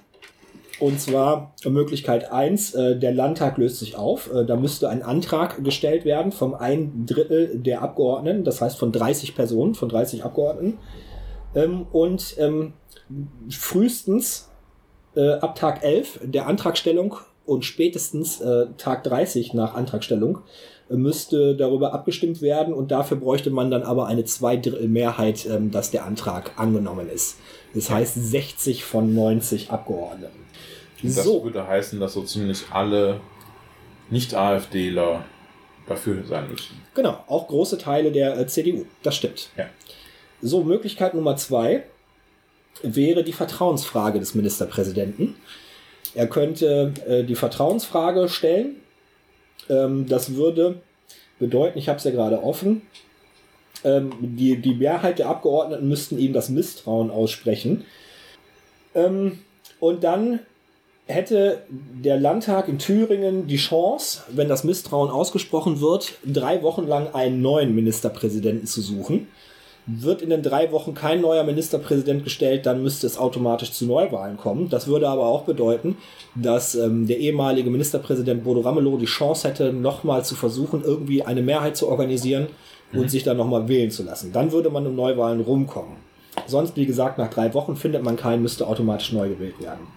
Speaker 2: Und zwar Möglichkeit eins: äh, der Landtag löst sich auf. Äh, da müsste ein Antrag gestellt werden vom ein Drittel der Abgeordneten, das heißt von 30 Personen, von 30 Abgeordneten. Ähm, und ähm, frühestens äh, ab Tag 11 der Antragstellung und spätestens äh, Tag 30 nach Antragstellung müsste darüber abgestimmt werden und dafür bräuchte man dann aber eine Zweidrittelmehrheit, ähm, dass der Antrag angenommen ist. Das heißt 60 von 90 Abgeordneten.
Speaker 1: Das
Speaker 2: So,
Speaker 1: würde heißen, dass so ziemlich alle Nicht-AfDler dafür sein müssen.
Speaker 2: genau, auch große Teile der äh, CDU, das stimmt.
Speaker 1: Ja.
Speaker 2: So, Möglichkeit Nummer zwei wäre die Vertrauensfrage des Ministerpräsidenten. Er könnte äh, die Vertrauensfrage stellen. Ähm, das würde bedeuten, ich habe es ja gerade offen, ähm, die, die Mehrheit der Abgeordneten müssten ihm das Misstrauen aussprechen. Ähm, und dann hätte der Landtag in Thüringen die Chance, wenn das Misstrauen ausgesprochen wird, drei Wochen lang einen neuen Ministerpräsidenten zu suchen. Wird in den drei Wochen kein neuer Ministerpräsident gestellt, dann müsste es automatisch zu Neuwahlen kommen. Das würde aber auch bedeuten, dass ähm, der ehemalige Ministerpräsident Bodo Ramelow die Chance hätte, nochmal zu versuchen, irgendwie eine Mehrheit zu organisieren und sich dann nochmal wählen zu lassen. Dann würde man um Neuwahlen rumkommen. Sonst, wie gesagt, nach drei Wochen findet man keinen, müsste automatisch neu gewählt werden.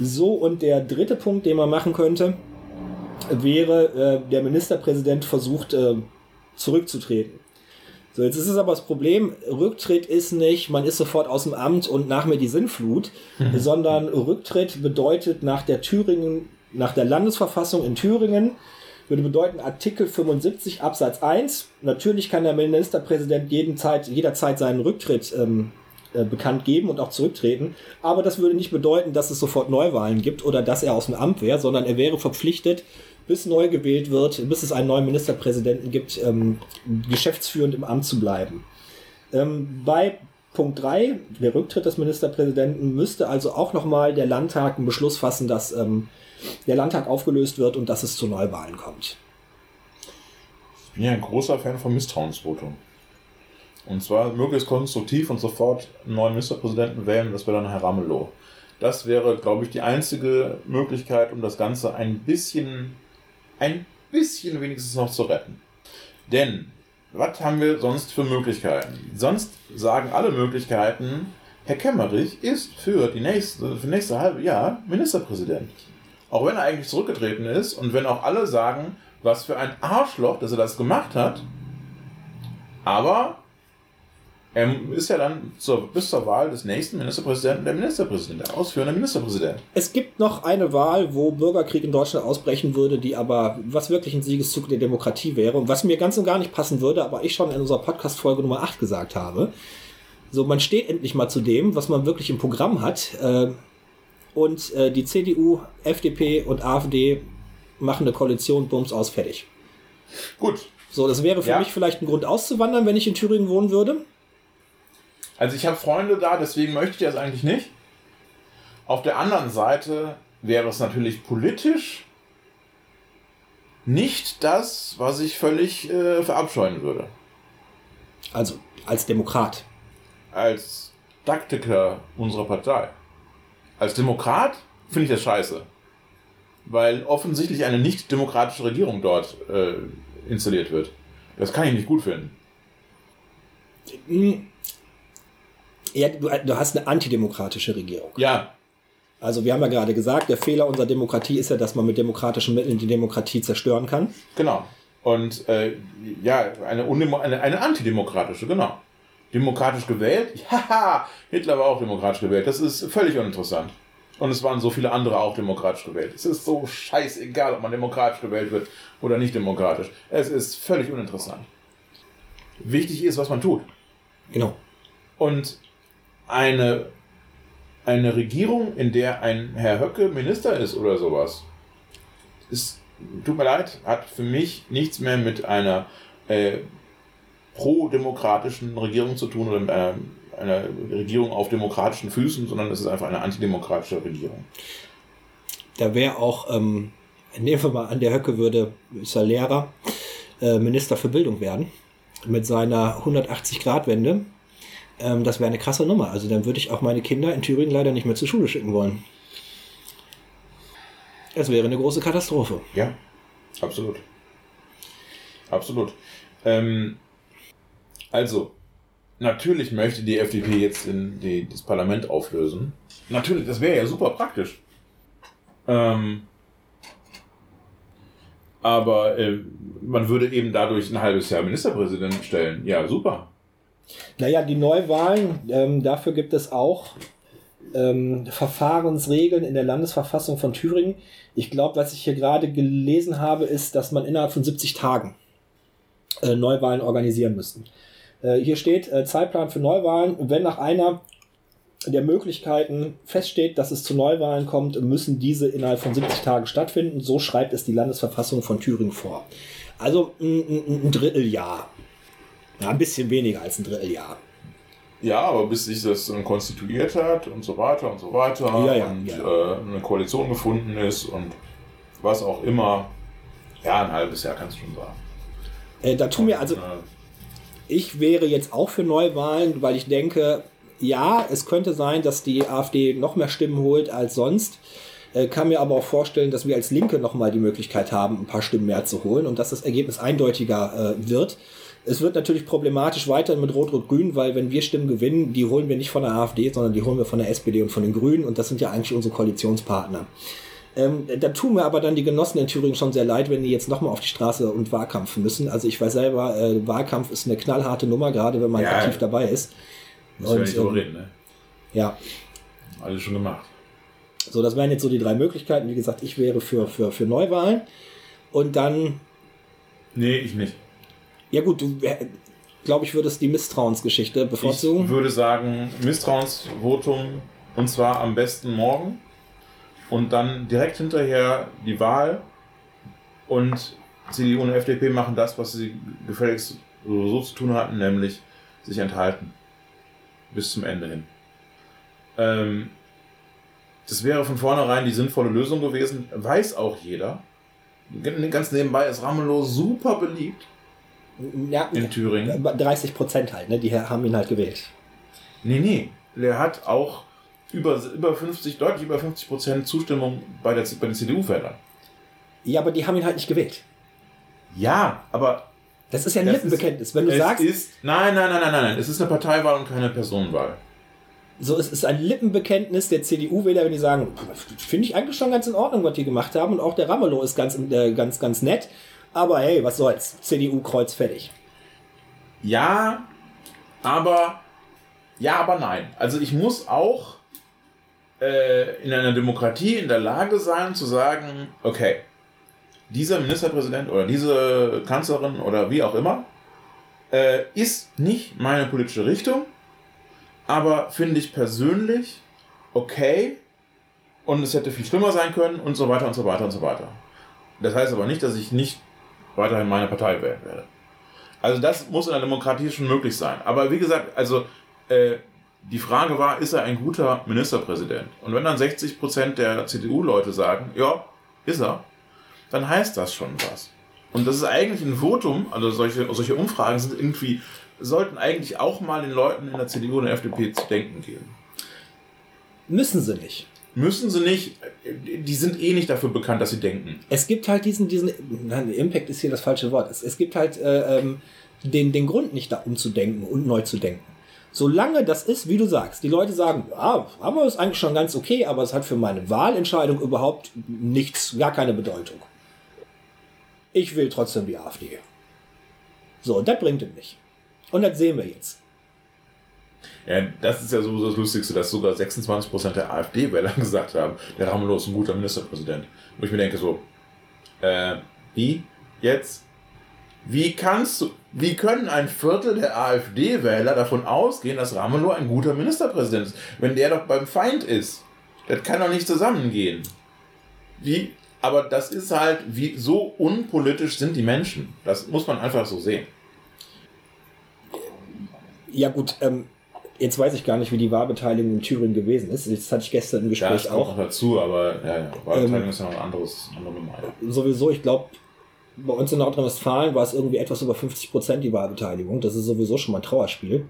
Speaker 2: So, und der dritte Punkt, den man machen könnte, wäre, äh, der Ministerpräsident versucht äh, zurückzutreten. So, jetzt ist es aber das Problem, Rücktritt ist nicht, man ist sofort aus dem Amt und nach mir die Sinnflut, sondern Rücktritt bedeutet nach der Thüringen, nach der Landesverfassung in Thüringen, würde bedeuten Artikel 75 Absatz 1. Natürlich kann der Ministerpräsident jeden Zeit, jederzeit seinen Rücktritt ähm, äh, bekannt geben und auch zurücktreten. Aber das würde nicht bedeuten, dass es sofort Neuwahlen gibt oder dass er aus dem Amt wäre, sondern er wäre verpflichtet, bis neu gewählt wird, bis es einen neuen Ministerpräsidenten gibt, ähm, geschäftsführend im Amt zu bleiben. Ähm, bei Punkt 3, der Rücktritt des Ministerpräsidenten, müsste also auch nochmal der Landtag einen Beschluss fassen, dass ähm, der Landtag aufgelöst wird und dass es zu Neuwahlen kommt.
Speaker 1: Ich bin ja ein großer Fan vom Misstrauensvotum. Und zwar möglichst konstruktiv und sofort einen neuen Ministerpräsidenten wählen, das wäre dann Herr Ramelow. Das wäre, glaube ich, die einzige Möglichkeit, um das Ganze ein bisschen, ein bisschen wenigstens noch zu retten. Denn, was haben wir sonst für Möglichkeiten? Sonst sagen alle Möglichkeiten, Herr Kemmerich ist für die nächste, für nächste halbe Jahr Ministerpräsident. Auch wenn er eigentlich zurückgetreten ist und wenn auch alle sagen, was für ein Arschloch, dass er das gemacht hat. Aber er ist ja dann zur, bis zur Wahl des nächsten Ministerpräsidenten der Ministerpräsident, der ausführende Ministerpräsident.
Speaker 2: Es gibt noch eine Wahl, wo Bürgerkrieg in Deutschland ausbrechen würde, die aber was wirklich ein Siegeszug der Demokratie wäre und was mir ganz und gar nicht passen würde, aber ich schon in unserer Podcast-Folge Nummer 8 gesagt habe. So, man steht endlich mal zu dem, was man wirklich im Programm hat. Äh, und äh, die CDU, FDP und AfD machen eine Koalition, bums aus, fertig.
Speaker 1: Gut.
Speaker 2: So, das wäre für ja. mich vielleicht ein Grund auszuwandern, wenn ich in Thüringen wohnen würde.
Speaker 1: Also ich habe Freunde da, deswegen möchte ich das eigentlich nicht. Auf der anderen Seite wäre es natürlich politisch nicht das, was ich völlig äh, verabscheuen würde.
Speaker 2: Also als Demokrat.
Speaker 1: Als Taktiker unserer Partei. Als Demokrat finde ich das scheiße. Weil offensichtlich eine nicht demokratische Regierung dort äh, installiert wird. Das kann ich nicht gut finden.
Speaker 2: Ja, du, du hast eine antidemokratische Regierung.
Speaker 1: Ja,
Speaker 2: also wir haben ja gerade gesagt, der Fehler unserer Demokratie ist ja, dass man mit demokratischen Mitteln die Demokratie zerstören kann.
Speaker 1: Genau. Und äh, ja, eine, eine, eine antidemokratische, genau. Demokratisch gewählt? Ja, Hitler war auch demokratisch gewählt. Das ist völlig uninteressant. Und es waren so viele andere auch demokratisch gewählt. Es ist so scheißegal, ob man demokratisch gewählt wird oder nicht demokratisch. Es ist völlig uninteressant. Wichtig ist, was man tut.
Speaker 2: Genau.
Speaker 1: Und eine eine Regierung, in der ein Herr Höcke Minister ist oder sowas, ist, tut mir leid, hat für mich nichts mehr mit einer äh, pro-demokratischen Regierung zu tun oder mit einer, einer Regierung auf demokratischen Füßen, sondern es ist einfach eine antidemokratische Regierung.
Speaker 2: Da wäre auch, ähm, nehmen wir mal an, der Höcke würde, ist er Lehrer, äh, Minister für Bildung werden, mit seiner 180-Grad-Wende ähm, das wäre eine krasse Nummer. Also dann würde ich auch meine Kinder in Thüringen leider nicht mehr zur Schule schicken wollen. Es wäre eine große Katastrophe.
Speaker 1: Ja, absolut. Absolut. Ähm, also, natürlich möchte die FDP jetzt die, das Parlament auflösen. Natürlich, das wäre ja super praktisch. Ähm, aber äh, man würde eben dadurch ein halbes Jahr Ministerpräsident stellen. Ja, super.
Speaker 2: Naja, die Neuwahlen, ähm, dafür gibt es auch ähm, Verfahrensregeln in der Landesverfassung von Thüringen. Ich glaube, was ich hier gerade gelesen habe, ist, dass man innerhalb von 70 Tagen äh, Neuwahlen organisieren müsste. Äh, hier steht äh, Zeitplan für Neuwahlen. Wenn nach einer der Möglichkeiten feststeht, dass es zu Neuwahlen kommt, müssen diese innerhalb von 70 Tagen stattfinden. So schreibt es die Landesverfassung von Thüringen vor. Also ein, ein, ein Dritteljahr ja, ein bisschen weniger als ein Dritteljahr.
Speaker 1: Ja, aber bis sich das dann konstituiert hat und so weiter und so weiter
Speaker 2: ja, ja,
Speaker 1: und
Speaker 2: ja.
Speaker 1: Äh, eine Koalition gefunden ist und was auch immer, ja, ein halbes Jahr kannst du schon sagen.
Speaker 2: Äh, da tun wir also, ich wäre jetzt auch für Neuwahlen, weil ich denke, ja, es könnte sein, dass die AfD noch mehr Stimmen holt als sonst. Äh, kann mir aber auch vorstellen, dass wir als Linke nochmal die Möglichkeit haben, ein paar Stimmen mehr zu holen und dass das Ergebnis eindeutiger äh, wird. Es wird natürlich problematisch weiter mit Rot-Rot-Grün, weil wenn wir Stimmen gewinnen, die holen wir nicht von der AfD, sondern die holen wir von der SPD und von den Grünen und das sind ja eigentlich unsere Koalitionspartner. Ähm, da tun mir aber dann die Genossen in Thüringen schon sehr leid, wenn die jetzt nochmal auf die Straße und Wahlkampf müssen. Also ich weiß selber, äh, Wahlkampf ist eine knallharte Nummer, gerade wenn man ja, aktiv dabei ist.
Speaker 1: Muss und, ja nicht ähm, reden, ne?
Speaker 2: Ja.
Speaker 1: Alles schon gemacht.
Speaker 2: So, das wären jetzt so die drei Möglichkeiten. Wie gesagt, ich wäre für, für, für Neuwahlen. Und dann.
Speaker 1: Nee, ich nicht.
Speaker 2: Ja gut, du äh, glaube ich würdest die Misstrauensgeschichte bevorzugen.
Speaker 1: Ich würde sagen Misstrauensvotum und zwar am besten morgen und dann direkt hinterher die Wahl und CDU und FDP machen das, was sie gefälligst so, zu tun hatten, nämlich sich enthalten bis zum Ende hin. Ähm, das wäre von vornherein die sinnvolle Lösung gewesen, weiß auch jeder. Ganz nebenbei ist Ramelow super beliebt
Speaker 2: ja,
Speaker 1: in Thüringen.
Speaker 2: 30 Prozent halt, ne? Die haben ihn halt gewählt.
Speaker 1: Nee, nee. Der hat auch über, über 50, deutlich über 50 Prozent Zustimmung bei, der, bei den CDU-Wählern.
Speaker 2: Ja, aber die haben ihn halt nicht gewählt.
Speaker 1: Ja, aber.
Speaker 2: Das ist ja ein Lippenbekenntnis. Wenn du sagst.
Speaker 1: Ist, nein, nein, nein, nein, nein, nein. Es ist eine Parteiwahl und keine Personenwahl.
Speaker 2: So, es ist ein Lippenbekenntnis der CDU-Wähler, wenn die sagen, finde ich eigentlich schon ganz in Ordnung, was die gemacht haben. Und auch der Ramelow ist ganz, äh, ganz, ganz nett. Aber hey, was soll's? CDU kreuz fertig.
Speaker 1: Ja, aber ja, aber nein. Also ich muss auch äh, in einer Demokratie in der Lage sein zu sagen, okay, dieser Ministerpräsident oder diese Kanzlerin oder wie auch immer äh, ist nicht meine politische Richtung. aber finde ich persönlich okay und es hätte viel schlimmer sein können und so weiter und so weiter und so weiter. Das heißt aber nicht, dass ich nicht weiterhin meine Partei wählen werde. Also das muss in der Demokratie schon möglich sein. Aber wie gesagt, also äh, die Frage war, ist er ein guter Ministerpräsident? Und wenn dann 60 Prozent der CDU-Leute sagen, ja, ist er, dann heißt das schon was. Und das ist eigentlich ein Votum, also solche, solche Umfragen sind irgendwie, sollten eigentlich auch mal den Leuten in der CDU und der FDP zu denken geben.
Speaker 2: Müssen sie nicht.
Speaker 1: Müssen sie nicht, die sind eh nicht dafür bekannt, dass sie denken.
Speaker 2: Es gibt halt diesen, diesen, nein, Impact ist hier das falsche Wort. Es, es gibt halt äh, ähm, den, den Grund nicht da umzudenken und neu zu denken. Solange das ist, wie du sagst, die Leute sagen, haben wir es eigentlich schon ganz okay, aber es hat für meine Wahlentscheidung überhaupt nichts, gar keine Bedeutung. Ich will trotzdem die AfD. So, und das bringt es nicht. Und das sehen wir jetzt.
Speaker 1: Ja, das ist ja sowieso das Lustigste, dass sogar 26% der AfD-Wähler gesagt haben, der Ramelow ist ein guter Ministerpräsident. Wo ich mir denke so, äh, wie? Jetzt? Wie kannst du, wie können ein Viertel der AfD-Wähler davon ausgehen, dass Ramelow ein guter Ministerpräsident ist, wenn der doch beim Feind ist? Das kann doch nicht zusammengehen. Wie? Aber das ist halt, wie so unpolitisch sind die Menschen. Das muss man einfach so sehen.
Speaker 2: Ja gut, ähm, jetzt weiß ich gar nicht, wie die Wahlbeteiligung in Thüringen gewesen ist. Das hatte ich gestern im Gespräch
Speaker 1: ja, das
Speaker 2: auch.
Speaker 1: Noch dazu, aber ja, ja. Wahlbeteiligung ähm, ist ja noch ein anderes, andere Nummer.
Speaker 2: Sowieso, ich glaube, bei uns in Nordrhein-Westfalen war es irgendwie etwas über 50 Prozent die Wahlbeteiligung. Das ist sowieso schon mal ein Trauerspiel.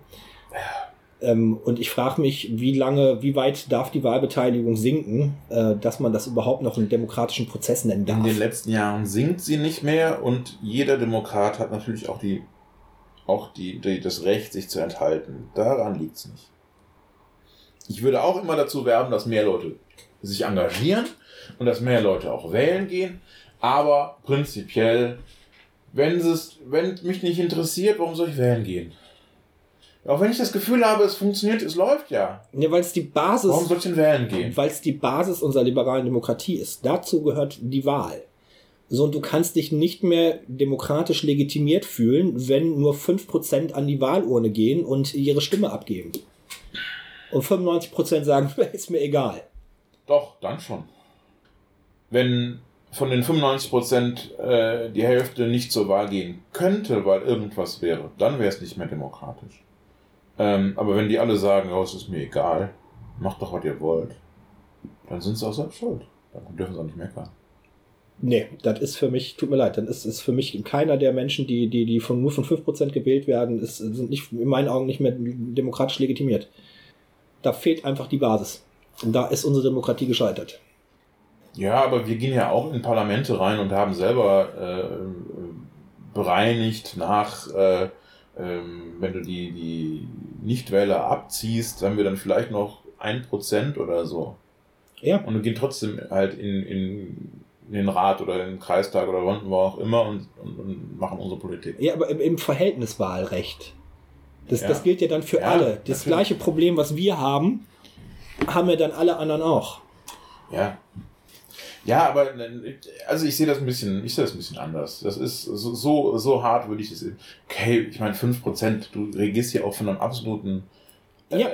Speaker 2: Ähm, und ich frage mich, wie lange, wie weit darf die Wahlbeteiligung sinken, äh, dass man das überhaupt noch einen demokratischen Prozess nennen darf?
Speaker 1: In den letzten Jahren sinkt sie nicht mehr und jeder Demokrat hat natürlich auch die auch die, die, das Recht, sich zu enthalten. Daran liegt es nicht. Ich würde auch immer dazu werben, dass mehr Leute sich engagieren und dass mehr Leute auch wählen gehen. Aber prinzipiell, wenn es, wenn mich nicht interessiert, warum soll ich wählen gehen? Auch wenn ich das Gefühl habe, es funktioniert, es läuft ja.
Speaker 2: Ja, weil es die Basis.
Speaker 1: Warum soll ich denn wählen gehen?
Speaker 2: Weil es die Basis unserer liberalen Demokratie ist. Dazu gehört die Wahl. So, und du kannst dich nicht mehr demokratisch legitimiert fühlen, wenn nur 5% an die Wahlurne gehen und ihre Stimme abgeben. Und 95% sagen, ist mir egal.
Speaker 1: Doch, dann schon. Wenn von den 95 Prozent äh, die Hälfte nicht zur Wahl gehen könnte, weil irgendwas wäre, dann wäre es nicht mehr demokratisch. Ähm, aber wenn die alle sagen, oh, es ist mir egal, macht doch, was ihr wollt, dann sind sie auch selbst schuld. Dann dürfen sie auch nicht meckern.
Speaker 2: Nee, das ist für mich, tut mir leid, dann ist es für mich keiner der Menschen, die, die, die von, nur von 5% gewählt werden, ist, sind nicht, in meinen Augen nicht mehr demokratisch legitimiert. Da fehlt einfach die Basis. Und da ist unsere Demokratie gescheitert.
Speaker 1: Ja, aber wir gehen ja auch in Parlamente rein und haben selber äh, bereinigt nach, äh, äh, wenn du die, die Nichtwähler abziehst, haben wir dann vielleicht noch ein Prozent oder so. Ja. Und wir gehen trotzdem halt in, in, in den Rat oder in den Kreistag oder wo auch immer und, und, und machen unsere Politik.
Speaker 2: Ja, aber im, im Verhältniswahlrecht. Das, ja. das gilt ja dann für ja, alle. Das natürlich. gleiche Problem, was wir haben, haben ja dann alle anderen auch.
Speaker 1: Ja, ja, aber also ich sehe das ein bisschen, ich sehe das ein bisschen anders. Das ist so, so, so hart würde ich das sehen. Okay, ich meine 5%, du regierst hier auch von einem absoluten äh, ja.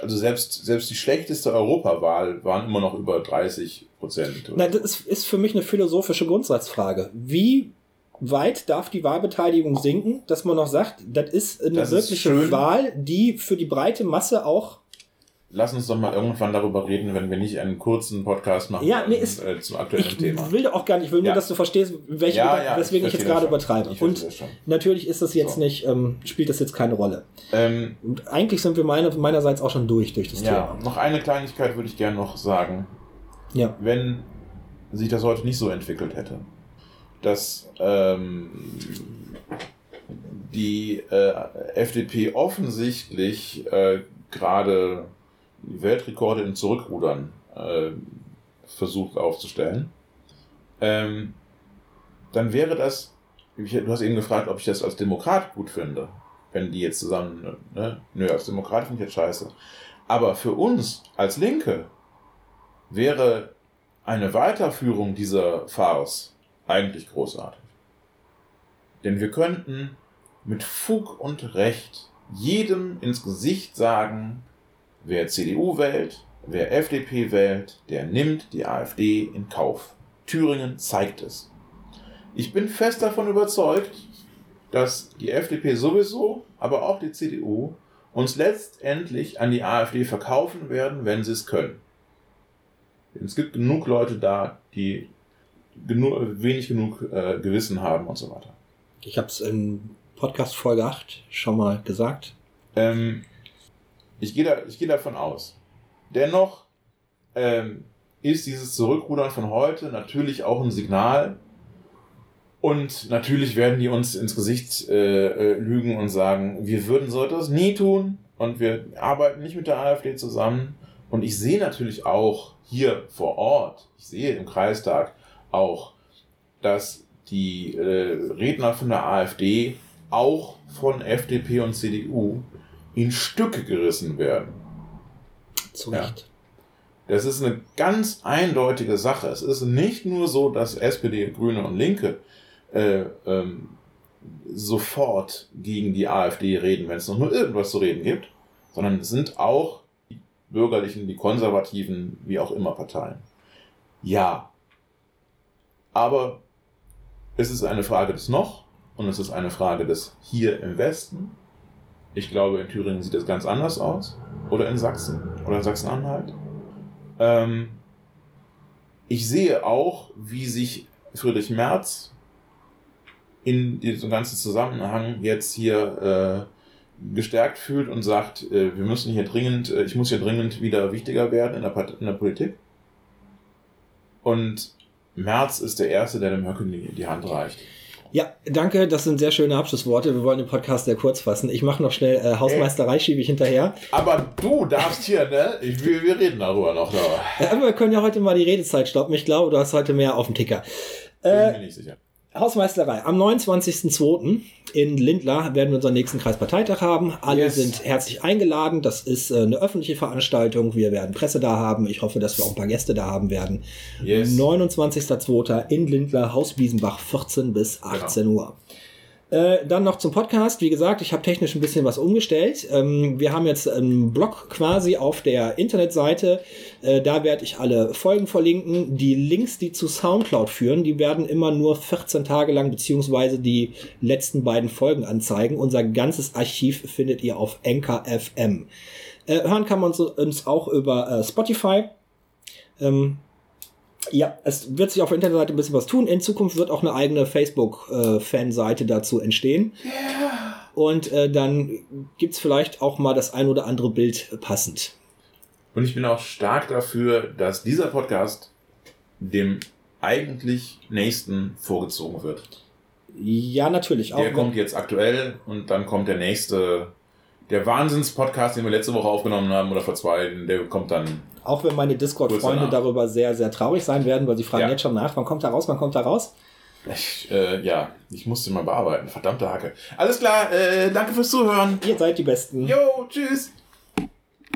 Speaker 1: also selbst, selbst die schlechteste Europawahl waren immer noch über 30 Prozent.
Speaker 2: Nein, das ist, ist für mich eine philosophische Grundsatzfrage. Wie weit darf die Wahlbeteiligung sinken, dass man noch sagt, das ist eine das wirkliche ist Wahl, die für die breite Masse auch
Speaker 1: lass uns doch mal irgendwann darüber reden, wenn wir nicht einen kurzen Podcast machen
Speaker 2: ja, nee, ist, äh,
Speaker 1: zum aktuellen
Speaker 2: ich
Speaker 1: Thema.
Speaker 2: Ich will auch gar nicht, ich will ja. nur, dass du verstehst, welche, ja, ja, weswegen ich, ich jetzt gerade übertreibe. Ich und natürlich ist das jetzt so. nicht, ähm, spielt das jetzt keine Rolle. Ähm, und eigentlich sind wir meine, meinerseits auch schon durch durch das
Speaker 1: ja, Thema. Noch eine Kleinigkeit würde ich gerne noch sagen. Ja. Wenn sich das heute nicht so entwickelt hätte, dass ähm, die äh, FDP offensichtlich äh, gerade Weltrekorde im Zurückrudern äh, versucht aufzustellen, ähm, dann wäre das, du hast eben gefragt, ob ich das als Demokrat gut finde, wenn die jetzt zusammen, ne? Nö, als Demokrat finde ich jetzt scheiße. Aber für uns als Linke wäre eine Weiterführung dieser Farce eigentlich großartig. Denn wir könnten mit Fug und Recht jedem ins Gesicht sagen, wer CDU wählt, wer FDP wählt, der nimmt die AfD in Kauf. Thüringen zeigt es. Ich bin fest davon überzeugt, dass die FDP sowieso, aber auch die CDU uns letztendlich an die AfD verkaufen werden, wenn sie es können. Es gibt genug Leute da, die genug, wenig genug äh, Gewissen haben und so weiter.
Speaker 2: Ich habe es in Podcast Folge 8 schon mal gesagt.
Speaker 1: Ähm, ich gehe da, geh davon aus. Dennoch ähm, ist dieses Zurückrudern von heute natürlich auch ein Signal. Und natürlich werden die uns ins Gesicht äh, äh, lügen und sagen, wir würden so etwas nie tun und wir arbeiten nicht mit der AfD zusammen. Und ich sehe natürlich auch hier vor Ort, ich sehe im Kreistag auch, dass die äh, Redner von der AfD auch von FDP und CDU in Stücke gerissen werden.
Speaker 2: Zu Recht. Ja.
Speaker 1: Das ist eine ganz eindeutige Sache. Es ist nicht nur so, dass SPD, Grüne und Linke äh, ähm, sofort gegen die AfD reden, wenn es noch nur irgendwas zu reden gibt, sondern es sind auch bürgerlichen, die konservativen, wie auch immer Parteien. Ja. Aber es ist eine Frage des Noch und es ist eine Frage des Hier im Westen. Ich glaube, in Thüringen sieht es ganz anders aus. Oder in Sachsen. Oder in Sachsen-Anhalt. Ähm, ich sehe auch, wie sich Friedrich Merz in diesem ganzen Zusammenhang jetzt hier äh, gestärkt fühlt und sagt, äh, wir müssen hier dringend, äh, ich muss hier dringend wieder wichtiger werden in der, in der Politik. Und Merz ist der Erste, der dem Höcke die, die Hand reicht.
Speaker 2: Ja, danke, das sind sehr schöne Abschlussworte. Wir wollen den Podcast sehr kurz fassen. Ich mache noch schnell äh, Hausmeisterei, schiebe ich hinterher.
Speaker 1: Aber du darfst hier, ne? Ich, wir, wir reden darüber noch.
Speaker 2: Ja, aber wir können ja heute mal die Redezeit stoppen. Ich glaube, du hast heute mehr auf dem Ticker. Äh, Bin mir nicht sicher. Hausmeisterei. Am 29.02. in Lindlar werden wir unseren nächsten Kreisparteitag haben. Alle yes. sind herzlich eingeladen. Das ist äh, eine öffentliche Veranstaltung. Wir werden Presse da haben. Ich hoffe, dass wir auch ein paar Gäste da haben werden. Yes. 29.02. in Lindlar, Haus Biesenbach, 14 bis 18 genau. Uhr. Äh, dann noch zum Podcast. Wie gesagt, ich habe technisch ein bisschen was umgestellt. Ähm, wir haben jetzt einen Blog quasi auf der Internetseite. Äh, da werde ich alle Folgen verlinken. Die Links, die zu Soundcloud führen, die werden immer nur 14 Tage lang beziehungsweise die letzten beiden Folgen anzeigen. Unser ganzes Archiv findet ihr auf Anchor FM. Äh, hören kann man uns auch über äh, Spotify. Ähm, ja, es wird sich auf der Internetseite ein bisschen was tun. In Zukunft wird auch eine eigene Facebook-Fanseite dazu entstehen. Yeah. Und äh, dann gibt's vielleicht auch mal das ein oder andere Bild passend.
Speaker 1: Und ich bin auch stark dafür, dass dieser Podcast dem eigentlich nächsten vorgezogen wird.
Speaker 2: Ja, natürlich.
Speaker 1: Auch der kommt jetzt aktuell und dann kommt der nächste, der Wahnsinns-Podcast, den wir letzte Woche aufgenommen haben oder vor zwei, der kommt dann
Speaker 2: auch wenn meine Discord-Freunde darüber sehr, sehr traurig sein werden, weil sie fragen ja. jetzt schon nach, wann kommt er raus, wann kommt er raus?
Speaker 1: Ich, äh, ja, ich musste mal bearbeiten. Verdammte Hacke. Alles klar, äh, danke fürs Zuhören.
Speaker 2: Ihr seid die Besten.
Speaker 1: Jo, tschüss.